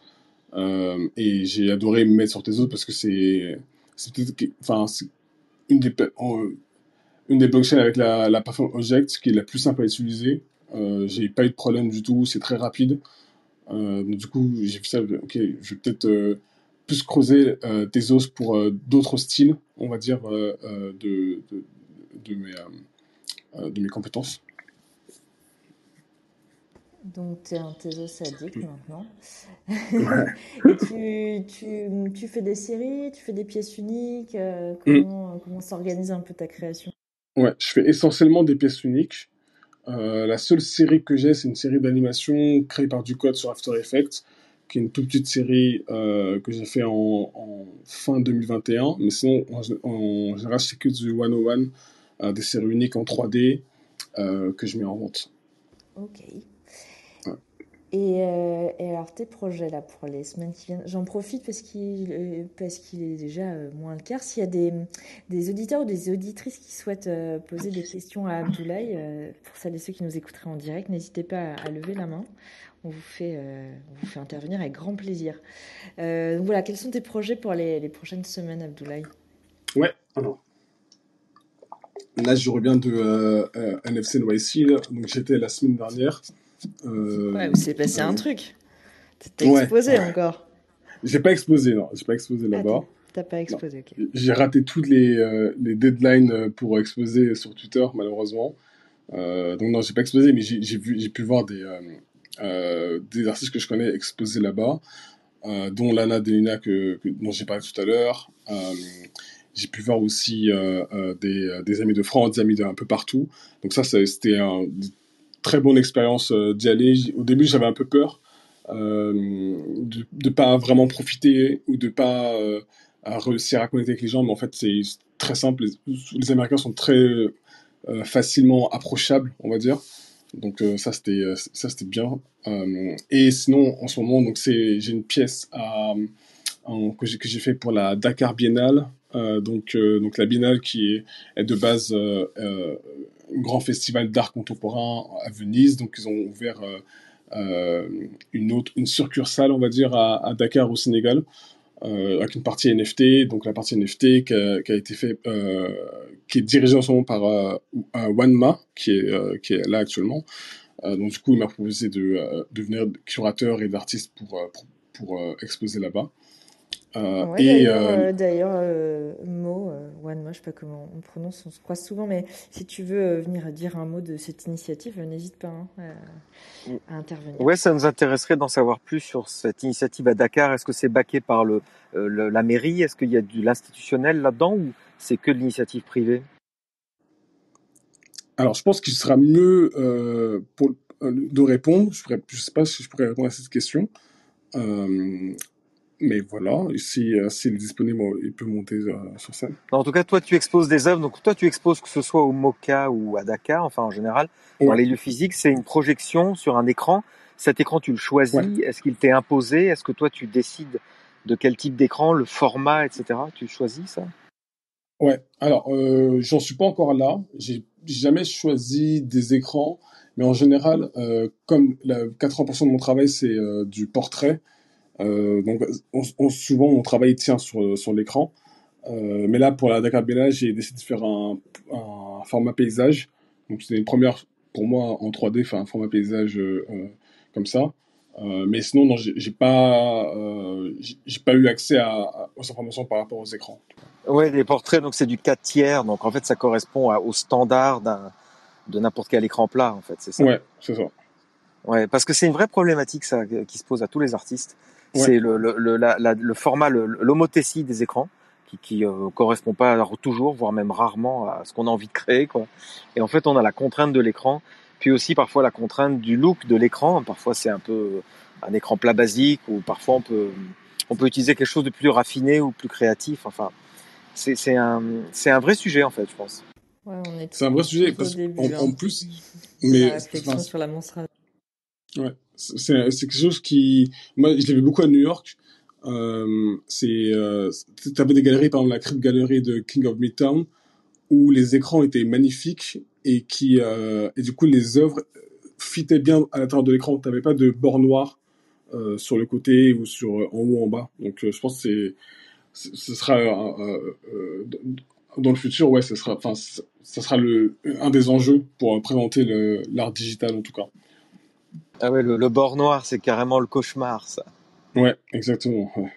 Et j'ai adoré me mettre sur Tezos parce que c'est une des une des blockchains avec la, la Object qui est la plus simple à utiliser. J'ai pas eu de problème du tout, c'est très rapide. Du coup, j'ai fait ça, ok, je vais peut-être plus creuser tes os pour d'autres styles, on va dire, de mes compétences. Donc, tu es un Tezos addict maintenant. Ouais. Et tu, tu, tu fais des séries, tu fais des pièces uniques. euh, comment comment s'organise un peu ta création? Ouais, je fais essentiellement des pièces uniques. Euh, la seule série que j'ai, c'est une série d'animation créée par Ducode sur After Effects, qui est une toute petite série euh, que j'ai fait en, en fin 2021. Mais sinon, en, en général, c'est que du 101, euh, des séries uniques en 3D euh, que je mets en vente. Ok. Euh, et alors, tes projets là pour les semaines qui viennent, j'en profite parce qu'il euh, parce est déjà euh, moins le quart. S'il y a des, des auditeurs ou des auditrices qui souhaitent poser des questions à Abdoulaye, pour celles et ceux qui nous écouteraient en direct, n'hésitez pas à, lever la main. On vous fait, on vous fait intervenir avec grand plaisir. Donc voilà, quels sont tes projets pour les, les prochaines semaines, Abdoulaye? Ouais, alors. Là, je reviens de NFC NYC, donc j'étais la semaine dernière. Euh, Ouais, il s'est passé un truc. T'es Ouais, exposé ouais. encore. J'ai pas explosé, non, j'ai pas explosé Ah, là-bas. t'as pas exposé, ok. J'ai raté toutes les, euh, les deadlines euh, pour exposer sur Twitter, malheureusement. Euh, donc non, j'ai pas exposé, mais j'ai pu voir des, euh, des artistes que je connais exposer là-bas, dont Lana Delina que, que- dont j'ai parlé tout à l'heure. J'ai pu voir aussi des, des amis de France, des amis d'un peu partout. Donc ça, ça- c'était un- très bonne expérience euh, d'y aller. Au début, j'avais un peu peur euh, de ne pas vraiment profiter ou de pas euh, réussir à connecter avec les gens, mais en fait, c'est très simple. Les, Américains sont très facilement approchables, on va dire. Donc ça c'était ça c'était bien. Et sinon en ce moment donc c'est j'ai une pièce que j'ai fait pour la Dakar Biennale. Donc donc la Biennale qui est, de base grand festival d'art contemporain à Venise. Donc ils ont ouvert euh, euh, une autre une succursale on va dire à, Dakar au Sénégal. euh, avec une partie NFT, donc la partie NFT qui a, été fait, qui est dirigée en ce moment par Wanma, qui est, qui est là actuellement. Donc du coup, il m'a proposé de devenir curateur et d'artiste pour, pour, exposer là-bas. Euh, Ouais, et d'ailleurs, euh, euh, euh, Mo, One Mo, je sais pas comment on prononce, on se croise souvent, mais si tu veux venir dire un mot de cette initiative, n'hésite pas hein, euh, à intervenir. Ouais, ça nous intéresserait d'en savoir plus sur cette initiative à Dakar. Est-ce que c'est baqué par le, euh, le- la mairie? Est-ce qu'il y a de l'institutionnel là-dedans ou c'est que de l'initiative privée? Alors, je pense qu'il sera mieux euh, pour, euh, de répondre. Je ne sais pas si je pourrais répondre à cette question. Euh, mais voilà, si, euh, s'il est disponible, il peut monter euh, sur scène. En tout cas, toi, tu exposes des œuvres. Donc, toi, tu exposes que ce soit au MoCA ou à Dakar, enfin en général, dans les lieux physiques, c'est une projection sur un écran. Cet écran, tu le choisis. Ouais. Est-ce qu'il t'est imposé? Est-ce que toi, tu décides de quel type d'écran, le format, etc. Tu choisis ça? Ouais, alors euh, j'en suis pas encore là. J'ai jamais choisi des écrans, mais en général, euh, comme la, 80% de mon travail c'est euh, du portrait, euh, donc on, on- souvent mon travail tient sur, sur l'écran. Euh, mais là, pour la Dakar Biennale, j'ai décidé de faire un, un format paysage. Donc c'était une première pour moi en 3D, faire un format paysage euh, euh, comme ça. Euh, mais sinon, non, j'ai pas, euh, j'ai pas eu accès à, à- aux informations par rapport aux écrans. Ouais, les portraits, donc c'est du 4 tiers. Donc, en fait, ça correspond à- au standard de n'importe quel écran plat, en fait, c'est ça? Ouais, c'est ça. Ouais, parce que c'est une vraie problématique ça qui se pose à tous les artistes. Ouais. C'est le, le, le, la- la- le format, le- l'homothétie des écrans qui, qui euh, correspond pas alors, toujours, voire même rarement à ce qu'on a envie de créer, quoi. Et en fait, on a la contrainte de l'écran, puis aussi parfois la contrainte du look de l'écran. Parfois, c'est un peu un écran plat basique, ou parfois on peut on peut utiliser quelque chose de plus raffiné ou plus créatif. Enfin, c'est c'est un c'est un vrai sujet en fait, je pense. Ouais, on est C'est un vrai sujet parce qu'en hein, plus, mais la réflexion enfin, sur la monstre. Ouais, c'est quelque chose qui, moi, je l'ai vu beaucoup à New York. Euh, c'est, euh, t'avais des galeries, par exemple la Crypt Gallery de King of Midtown, où les écrans étaient magnifiques et qui, euh, et du coup, les œuvres fitaient bien à l'intérieur de l'écran. T'avais pas de bord noir euh, sur le côté ou sur en haut en bas. Donc, euh, je pense que c'est, ce sera euh, euh, dans le futur, ouais, ce sera, enfin, ce sera le un des enjeux pour présenter l'art digital en tout cas. Ah ouais, le, le bord noir, c'est carrément le cauchemar, ça. Ouais, exactement. ouais.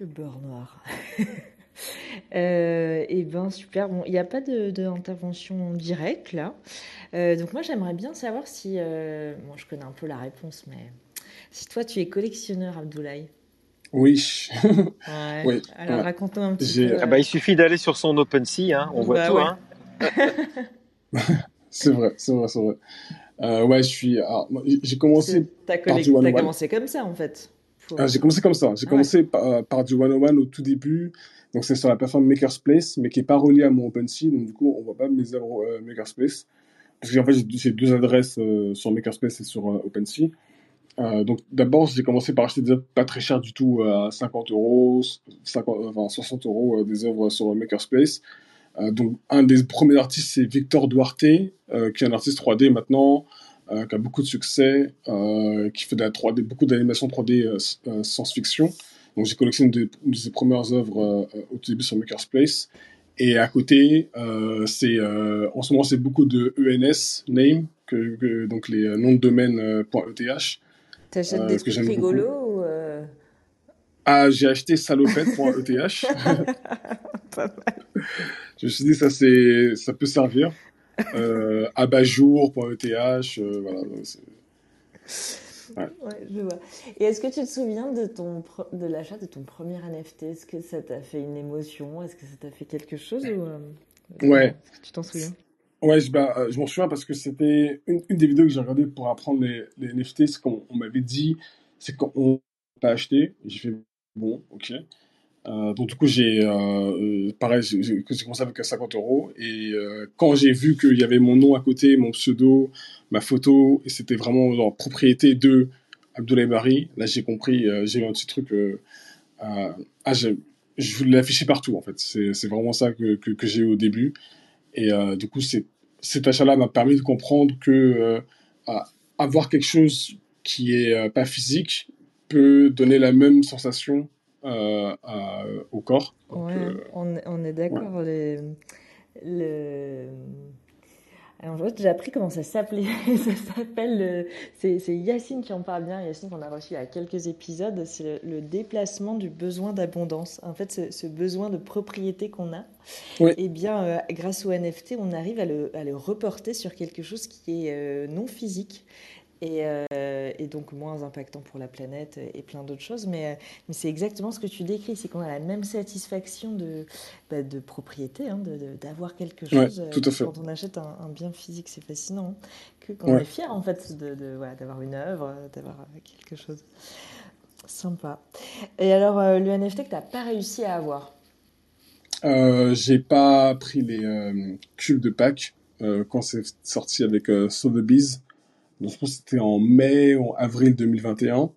Le beurre noir. Euh, et ben super. Bon, il n'y a pas de d'intervention directe là. Euh, donc moi j'aimerais bien savoir si, euh, bon, je connais un peu la réponse, mais si toi tu es collectionneur, Abdoulaye. Oui. Ouais. Oui, Alors ouais. raconte-nous un petit peu. Ah bah, il suffit d'aller sur son OpenSea, hein, on voit Bah tout. ouais. Hein. C'est vrai, c'est vrai, c'est vrai. Euh, ouais, je suis. j'ai commencé. T'as par collec- du one t'as commencé comme ça en fait. Ah, j'ai commencé comme ça. J'ai Ouais. commencé par, par du one on one au tout début. Donc c'est sur la plateforme Maker's Place, mais qui est pas relié à mon OpenSea. Donc du coup, on voit pas mes œuvres euh, Maker's Place. Parce qu'en fait, j'ai deux adresses euh, sur Maker's Place et sur euh, OpenSea. Euh, donc d'abord, j'ai commencé par acheter des œuvres pas très chères du tout, euh, à 50 euros, 50, euh, enfin, 60 euros des œuvres sur Maker's Place. Euh, donc un des premiers artistes, c'est Victor Duarte, euh, qui est un artiste 3D maintenant, euh, qui a beaucoup de succès, euh, qui fait de la 3D, beaucoup d'animation 3D euh, s- euh, science-fiction. Donc j'ai collectionné de, de ses premières œuvres euh, au tout début sur Maker's Place. Et à côté, euh, c'est euh, en ce moment c'est beaucoup de ENS name, que, que- donc les euh, noms de domaine euh, .eth. T'achètes euh, des trucs rigolos ou euh, Ah, j'ai acheté salopette.eth. pas mal. Je me suis dit, ça, c'est, ça peut servir. Euh, abat-jour.eth, euh, voilà. Ouais, je vois. Et est-ce que tu te souviens de ton de l'achat de ton premier NFT Est-ce que ça t'a fait une émotion? Est-ce que ça t'a fait quelque chose ou euh, Ouais. Que tu t'en souviens? Ouais, je, bah, euh, je m'en souviens parce que c'était une, une des vidéos que j'ai regardées pour apprendre les, les NFT. C'est qu'on on m'avait dit, c'est qu'on pas acheté. J'ai fait, bon, ok. Euh, donc du coup, j'ai, euh, pareil, j'ai commencé avec 50 euros. Et euh, quand j'ai vu qu'il y avait mon nom à côté, mon pseudo, ma photo, et c'était vraiment en propriété de Abdoulaye Bari, là j'ai compris, euh, j'ai eu un petit truc. euh, euh, ah, je, voulais l'afficher partout en fait. C'est vraiment ça que, j'ai eu au début. Et euh, du coup, cet achat-là m'a permis de comprendre que euh, avoir quelque chose qui est euh, pas physique peut donner la même sensation euh, à- au corps. Donc, Ouais, euh, on, on est d'accord. les- Le... Alors, j'ai appris comment ça s'appelait. Ça s'appelle. le- C'est Yacine qui en parle bien. Yacine qu'on a reçu il y a quelques épisodes. C'est le, le déplacement du besoin d'abondance. En fait, ce, ce besoin de propriété qu'on a. Oui. Et bien, euh, grâce au NFT, on arrive à le, à le reporter sur quelque chose qui est euh, non physique. Et, euh, et donc moins impactant pour la planète et plein d'autres choses. Mais, euh, mais c'est exactement ce que tu décris, c'est qu'on a la même satisfaction de, bah, de propriété, hein, d'avoir quelque Ouais, chose euh, tout à fait. quand on achète un, un bien physique, c'est fascinant. hein, que quand on Ouais. est fier en fait de, de- voilà, d'avoir une œuvre, d'avoir quelque chose. Sympa. Et alors euh, le NFT que tu n'as pas réussi à avoir? Euh, j'ai pas pris les cubes de Pâques quand c'est sorti avec Sotheby's. Donc je pense que c'était en mai ou en avril 2021.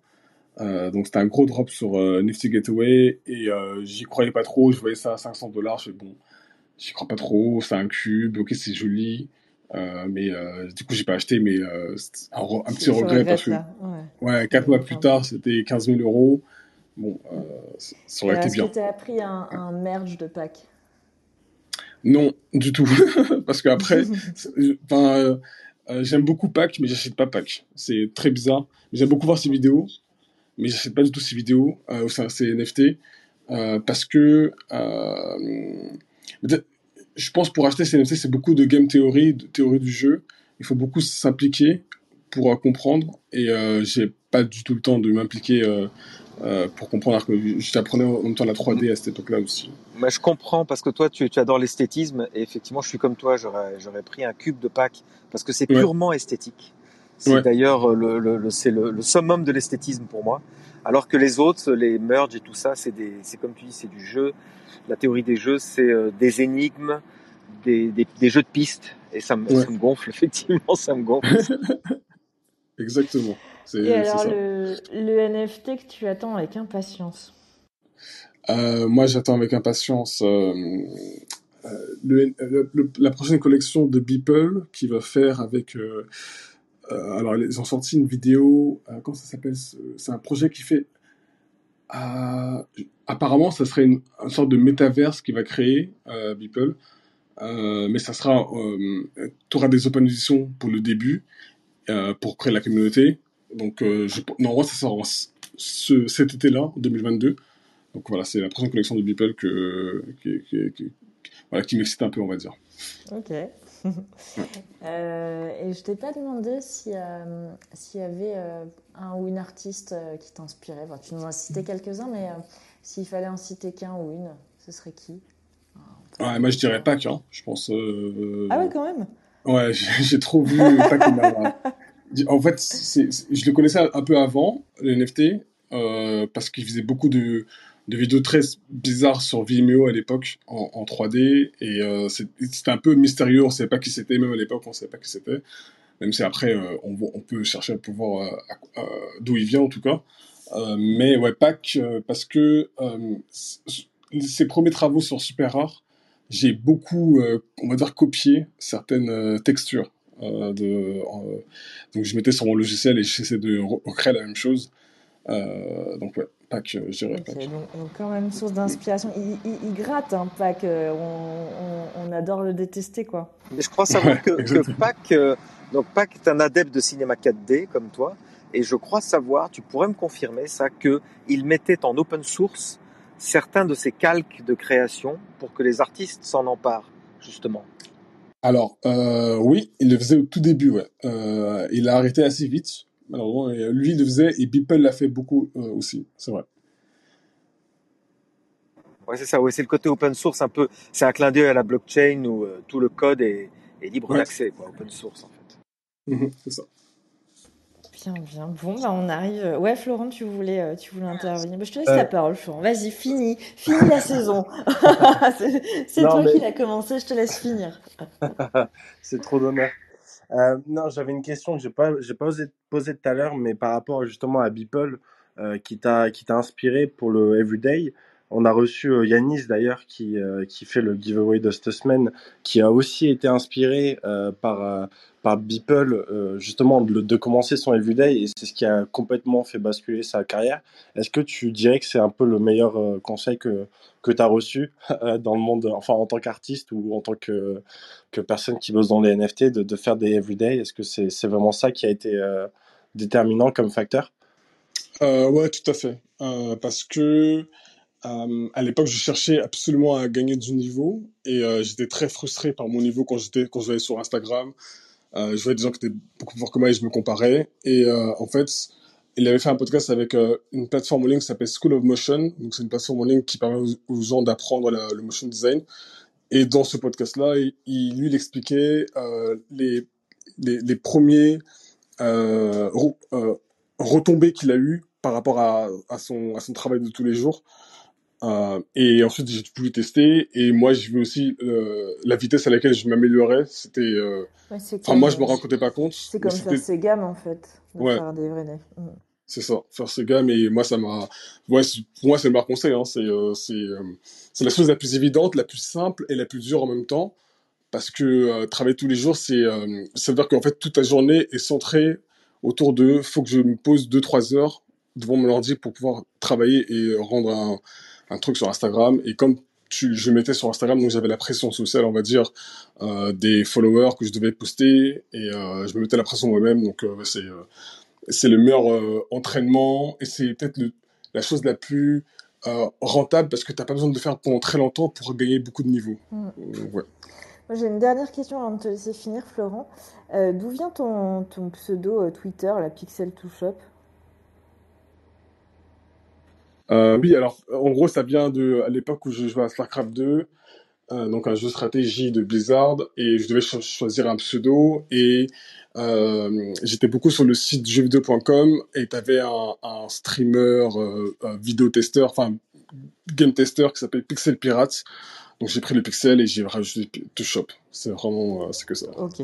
Euh, donc c'était un gros drop sur euh, Nifty Gateway et euh, j'y croyais pas trop. Je voyais ça à 500 dollars. Je fais bon, j'y crois pas trop. C'est un cube, ok c'est joli, mais du coup j'ai pas acheté. Mais un, un petit regret parce que. Ouais. ouais, quatre mois plus tard c'était 15 000 euros. Bon, ça aurait été Est-ce bien. que tu as appris un, un merge de Pâques? Non, du tout. Parce qu'après, enfin, euh, j'aime beaucoup Pâques, mais j'achète pas Pâques. C'est très bizarre. J'aime beaucoup voir ses vidéos, mais j'achète pas du tout ses vidéos, euh, enfin, ses NFT, euh, parce que, euh, je pense pour acheter ces NFT, c'est beaucoup de game theory, de théorie du jeu. Il faut beaucoup s'impliquer pour comprendre, et j'ai pas du tout le temps de m'impliquer euh, euh, pour comprendre. Que j'apprenais en même temps la 3D à cette époque-là aussi. Mais je comprends parce que toi, tu, tu adores l'esthétisme et effectivement, je suis comme toi, j'aurais, pris un cube de Pâques parce que c'est Ouais. purement esthétique. C'est Ouais. d'ailleurs le, le, le- c'est le, le summum de l'esthétisme pour moi. Alors que les autres, les merge et tout ça, c'est des, c'est comme tu dis, c'est du jeu. La théorie des jeux, c'est euh, des énigmes, des, des, des jeux de pistes et ça me, Ouais. ça me gonfle effectivement, ça me gonfle. Exactement. Et alors le, le NFT que tu attends avec impatience Euh, moi, j'attends avec impatience euh, euh, le, le- le- la prochaine collection de Beeple qui va faire avec. euh, alors, ils ont sorti une vidéo. comment ça s'appelle ce- C'est un projet qui fait. apparemment, ça serait une, une sorte de métaverse qui va créer Beeple. Mais ça sera. tu auras des open editions pour le début, pour créer la communauté. Donc, euh, je, normalement, ça sort en ce, cet été-là, en 2022. Donc voilà, c'est la prochaine collection de Beeple que, qui, qui, qui- voilà, qui m'excite un peu, on va dire. Ok. Euh, et je t'ai pas demandé s'il y, a- s'il y avait euh, un ou une artiste euh, qui t'inspirait. Enfin, tu nous as cité quelques-uns, mais euh, s'il fallait en citer qu'un ou une, ce serait qui? Ah, moi, je dirais Pâques, hein. je pense. euh, Ah ouais, quand même Ouais, j'ai j'ai trop vu Pâques En fait, je le connaissais un peu avant, le NFT, euh, parce qu'il faisait beaucoup de, vidéos très bizarres sur Vimeo à l'époque, en, en 3D, et euh, c'était un peu mystérieux, on savait pas qui c'était, même à l'époque, on savait pas qui c'était, même si après, euh, on, peut chercher à pouvoir d'où il vient, en tout cas. Mais ouais, euh, parce que ses premiers travaux sur Super Rare, j'ai beaucoup, on va dire, copié certaines textures. Euh, de, euh, donc je mettais sur mon logiciel et j'essayais de re- recréer la même chose. Euh, donc ouais, Pâques, euh, je dirais Ok, Pâques. donc, donc quand même source d'inspiration. Il, il- il gratte, hein, Pâques. On, on- on adore le détester, quoi. Mais je crois savoir Ouais, que, que euh, donc Pâques est un adepte de cinéma 4D comme toi, et je crois savoir, tu pourrais me confirmer ça, que il mettait en open source certains de ses calques de création pour que les artistes s'en emparent, justement. Alors, euh, oui, il le faisait au tout début, ouais. Euh, il a arrêté assez vite, malheureusement. Et, euh, lui, il le faisait et Beeple l'a fait beaucoup euh, aussi, c'est vrai. Ouais, c'est ça, ouais, c'est le côté open source un peu, c'est un clin d'œil à la blockchain où tout le code est, est libre Ouais. d'accès, quoi, open source en fait. Mhm, c'est ça. Bien, bien. Bon, bah, on arrive. Ouais, Florent, tu voulais, euh, tu voulais intervenir. Bah, je te laisse la Euh, parole, Florent. Vas-y, finis, finis la saison. C'est toi mais qui l'as commencé, je te laisse finir. c'est trop d'honneur. Euh, non, j'avais une question que j'ai pas, j'ai pas osé te poser tout à l'heure, mais par rapport justement à Beeple, euh, qui t'a, qui t'a inspiré pour le Everyday. On a reçu euh, Yanis d'ailleurs, qui, euh, qui fait le giveaway de cette semaine, qui a aussi été inspiré euh, par, par Beeple, euh, justement, de, commencer son Everyday, et c'est ce qui a complètement fait basculer sa carrière. Est-ce que tu dirais que c'est un peu le meilleur euh, conseil que, que tu as reçu euh, dans le monde, enfin en tant qu'artiste ou en tant que, que personne qui bosse dans les NFT, de, faire des everyday? Est-ce que c'est vraiment ça qui a été déterminant comme facteur? Ouais, tout à fait. Parce que à l'époque, je cherchais absolument à gagner du niveau et j'étais très frustré par mon niveau quand j'étais quand je voyais sur Instagram. Euh, je voyais des gens qui étaient beaucoup plus forts que moi et je me comparais. Et euh, en fait, il avait fait un podcast avec euh, une plateforme en ligne qui s'appelle School of Motion. Donc c'est une plateforme en ligne qui permet aux, gens d'apprendre le motion design. Et dans ce podcast-là, il, lui, il expliquait euh, les, les, les premiers euh, re- retombées qu'il a eues par rapport à, son, à son travail de tous les jours. Euh, et ensuite, j'ai pu tester. Et moi, j'ai vu aussi euh, la vitesse à laquelle je m'améliorais. C'était, euh, Ouais, enfin, moi, je me rendais pas compte, c'est comme faire ses gammes, en fait, de ouais, faire des vrais nez. Mm. c'est ça, faire ce gars. Mais moi, ça m'a, ouais, pour moi, c'est le meilleur conseil. Hein. C'est, euh, c'est, euh, c'est la chose la plus évidente, la plus simple et la plus dure en même temps. Parce que euh, travailler tous les jours, c'est, euh, ça veut dire qu'en fait, toute ta journée est centrée autour de, faut que je me pose deux, trois heures devant mon ordi pour pouvoir travailler et rendre un, un truc sur Instagram. Et comme tu, je mettais sur Instagram, donc j'avais la pression sociale, on va dire, euh, des followers que je devais poster et euh, je me mettais la pression moi-même. Donc euh, c'est, c'est le meilleur entraînement et c'est peut-être la chose la plus rentable parce que t'as pas besoin de le faire pendant très longtemps pour gagner beaucoup de niveaux. Mm. Ouais. J'ai une dernière question avant de te laisser finir, Florent. D'où vient ton, ton pseudo Twitter, la Pixel to Shop Euh, oui, alors en gros, ça vient de à l'époque où je jouais à StarCraft 2, euh, donc un jeu de stratégie de Blizzard, et je devais cho- choisir un pseudo, et euh, j'étais beaucoup sur le site jeuxvideo.com, et t'avais un, un streamer, un vidéotesteur, enfin game tester qui s'appelle Pixel Pirates, donc j'ai pris le pixel et j'ai rajouté Shop. C'est vraiment, c'est que ça. Ok.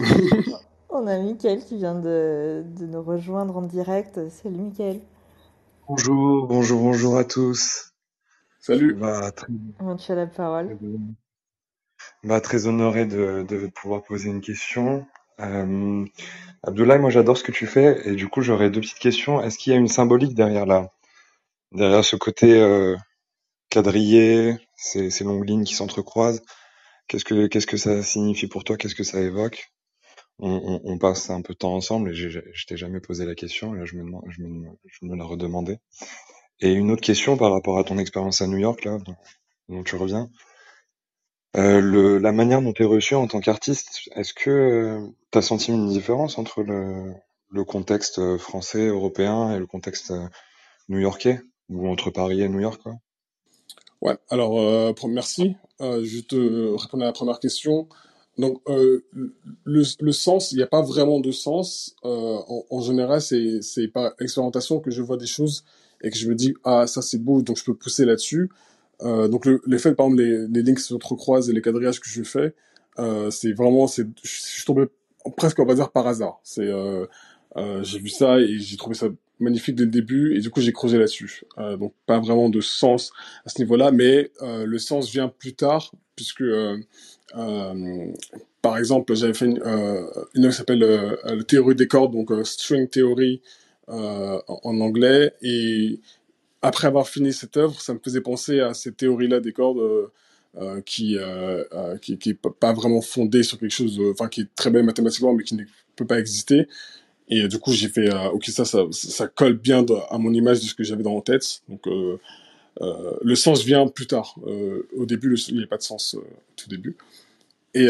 On a Mickaël qui vient de, de nous rejoindre en direct. Salut Mickaël. Bonjour, bonjour, bonjour à tous. Salut. Bah, très, Comment tu as la parole bah, très honoré de, de pouvoir poser une question. Euh, Abdoulaye, moi j'adore ce que tu fais et du coup j'aurais deux petites questions. Est-ce qu'il y a une symbolique derrière là, derrière ce côté euh, quadrillé, ces, ces longues lignes qui s'entrecroisent? Qu'est-ce que qu'est-ce que ça signifie pour toi? Qu'est-ce que ça évoque? On, passe un peu de temps ensemble et je t'ai jamais posé la question. Là, je me, la redemandais. Et une autre question par rapport à ton expérience à New York là, dont, tu reviens. Euh, la manière dont tu es reçu en tant qu'artiste, est-ce que tu as senti une différence entre le, contexte euh, français, européen et le contexte euh, new-yorkais ou entre Paris et New York quoi? Ouais, alors euh, merci. Euh, je te répondre à la première question. Donc euh, le, le sens, il n'y a pas vraiment de sens. Euh, en, en général, c'est par expérimentation que je vois des choses et que je me dis ah ça c'est beau donc je peux pousser là-dessus. Euh, donc le, les par exemple les, les links s'entrecroisent et les quadrillages que je fais, euh, c'est vraiment c'est je je suis tombé presque on va dire par hasard. C'est euh, euh, j'ai vu ça et j'ai trouvé ça magnifique dès le début et du coup j'ai creusé là-dessus. Euh, donc pas vraiment de sens à ce niveau-là, mais euh, le sens vient plus tard, puisque, euh, par exemple, j'avais fait une, œuvre qui s'appelle le théorie des cordes, donc String Theory en, anglais, et après avoir fini cette œuvre, ça me faisait penser à cette théorie-là des cordes qui, euh, qui, qui est pas vraiment fondée sur quelque chose, enfin qui est très belle mathématiquement, mais qui ne peut pas exister. Et euh, du coup, j'ai fait, euh, ok, ça, ça, colle bien à mon image de ce que j'avais dans la tête. Donc, euh, le sens vient plus tard. Au début, il n'y a pas de sens tout début. Et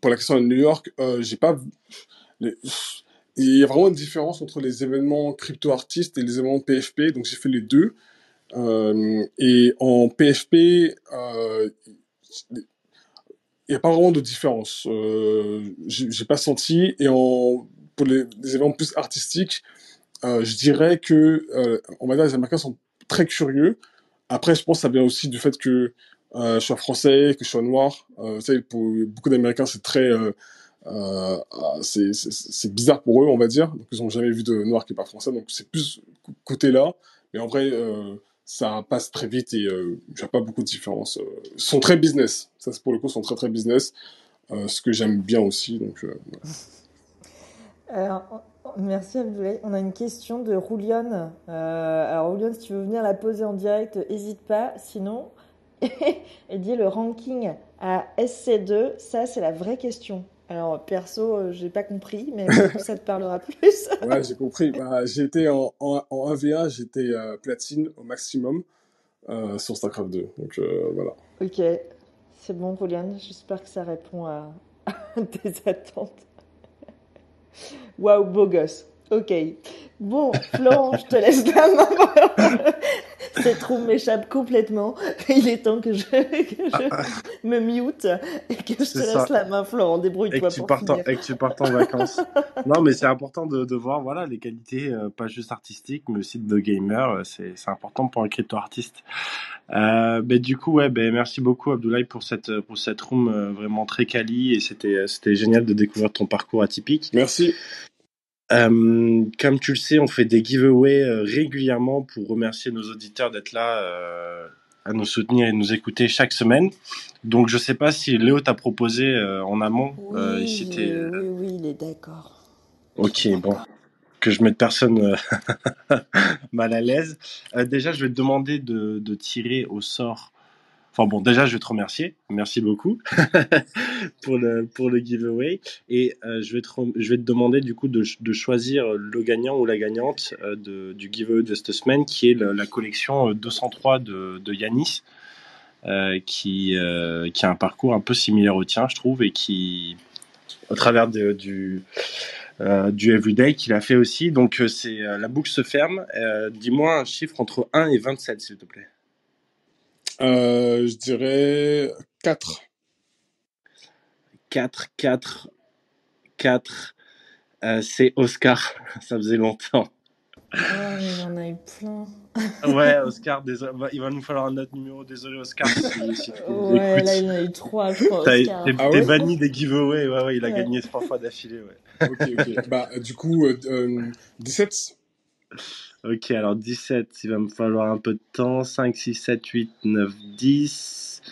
pour la question de New York, j'ai pas. Il y a vraiment une différence entre les événements crypto-artistes et les événements PFP. Donc j'ai fait les deux. Et en PFP, il n'y a pas vraiment de différence. J'ai pas senti. Et en pour les, les événements plus artistiques, euh, je dirais que, euh, on va dire, les Américains sont très curieux. Après, je pense que ça vient aussi du fait que euh, je sois français, que je sois noir. Euh, tu sais, pour beaucoup d'Américains, c'est très, euh, euh, c'est bizarre pour eux, on va dire. Ils ont jamais vu de noir qui est pas français, donc c'est plus c- côté là. Mais en vrai, euh, ça passe très vite et euh, il n'y a pas beaucoup de différence. Euh, Ils sont très business. Ça, pour le coup, ils sont très très business. Euh, ce que j'aime bien aussi. Donc, euh, voilà. Alors, merci Abdoulaye. On a une question de Roulion. Euh, alors Roulion, si tu veux venir la poser en direct, n'hésite pas. Sinon, elle dit le ranking à SC2, ça c'est la vraie question. Alors perso, euh, j'ai pas compris, mais ça te parlera plus. Ouais, j'ai compris. Bah, j'étais en, en, en 1v1, j'étais euh, platine au maximum euh, sur StarCraft 2. Donc voilà. Ok, c'est bon Roulion, j'espère que ça répond à, à tes attentes. Waouh, beau gosse. Ok. Bon, Florent, je te laisse la main. Cette roue m'échappe complètement. Il est temps que je, que je me mute et que je te laisse ça. la main, Florent. et Débrouille-toi pour partes en, finir. et que tu partes en vacances. non, mais c'est important de, de voir voilà les qualités euh, pas juste artistiques, mais aussi de gamer. euh, C'est c'est important pour un crypto artiste. Euh, mais du coup, ouais, ben merci beaucoup Abdoulaye pour cette pour cette room euh, vraiment très quali et c'était c'était génial de découvrir ton parcours atypique. Merci. Euh, comme tu le sais, on fait des giveaways euh, régulièrement pour remercier nos auditeurs d'être là, euh, à nous soutenir et nous écouter chaque semaine. Donc, je sais pas si Léo t'a proposé en amont, Oui, si oui, oui, il est d'accord. Ok, bon, que je mette personne mal à l'aise. Déjà, je vais te demander de, de tirer au sort. Enfin bon, déjà, je vais te remercier. Merci beaucoup pour le pour le giveaway. Et euh, je vais te je vais te demander du coup de, de choisir le gagnant ou la gagnante euh, de, du giveaway de cette semaine, qui est la collection euh, 203 de, de Yanis, euh, qui euh, qui a un parcours un peu similaire au tien, je trouve, et qui au travers de- du euh, du Everyday qu'il a fait aussi. Donc euh, c'est euh, la boucle se ferme. Euh, Dis-moi un chiffre entre 1 et 27, s'il te plaît. Euh, je dirais 4. 4, 4, 4. Euh, c'est Oscar. Ça faisait longtemps. Oh, il en a eu plein. Ouais, Oscar, désolé. Bah, il va nous falloir un autre numéro. Désolé, Oscar, si, si Ouais, écoutes. là, il en a eu trois, je crois, T'as- Oscar. T'es Ah t'es ouais? banni des giveaways. Ouais, ouais, il a Ouais. gagné trois fois d'affilée. Ouais. Ok, ok. bah, du coup, euh, euh, 17. Ok, alors 17, il va me falloir un peu de temps. 5, 6, 7, 8, 9, 10,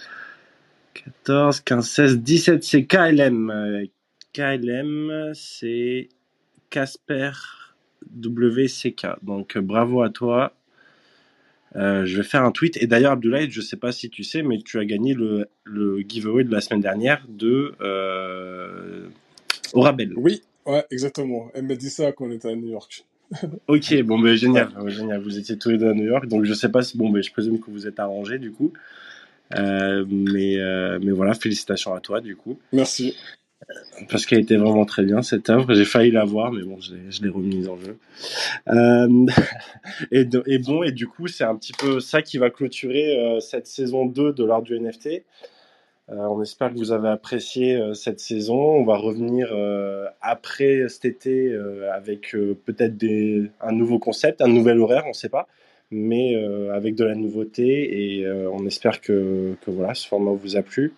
14, 15, 16, 17, c'est KLM. Euh, KLM, c'est Casper WCK. Donc euh, bravo à toi. Euh, je vais faire un tweet. Et d'ailleurs, Abdoulaye, je sais pas si tu sais, mais tu as gagné le, giveaway de la semaine dernière de euh. Oui, exactement. Elle m'a dit ça quand on était à New York. Ok, bon, ben génial, ouais, génial. Vous étiez tous les deux à New York, donc je sais pas si, bon, ben je présume que vous êtes arrangés du coup. Euh, mais, euh, mais voilà, félicitations à toi du coup, Merci. parce qu'elle était vraiment très bien cette œuvre. J'ai failli la voir, mais bon, je l'ai, remise en jeu. Euh, et, de- et bon, et du coup, c'est un petit peu ça qui va clôturer cette saison 2 de l'art du NFT. Euh, on espère que vous avez apprécié euh, cette saison. On va revenir euh, après cet été avec peut-être un nouveau concept, un nouvel horaire, on ne sait pas, mais avec de la nouveauté et on espère que, voilà, ce format vous a plu,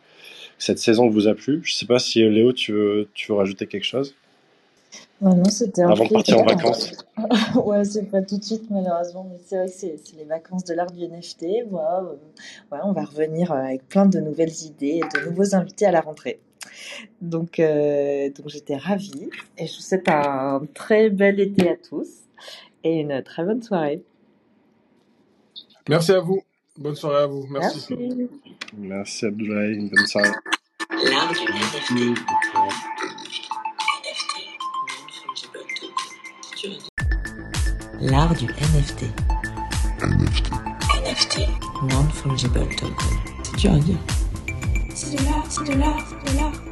cette saison vous a plu. Je ne sais pas si Léo, tu veux, tu veux rajouter quelque chose? Ouais, non, c'était un avant de partir en plaisir. vacances. Ouais, c'est pas tout de suite malheureusement, mais c'est vrai que c'est c'est les vacances de l'art du NFT. Voilà, euh, voilà, on va revenir euh, avec plein de nouvelles idées et de nouveaux invités à la rentrée. Donc, euh, donc j'étais ravie et je vous souhaite un très bel été à tous et une très bonne soirée. Merci à vous. Bonne soirée à vous. Merci. Merci. Merci Abdoulaye, bonne soirée. L'art du NFT. L'art du NFT. NFT. Non-fungible token. C'est dur à dire. C'est de l'art, c'est de l'art, c'est de l'art.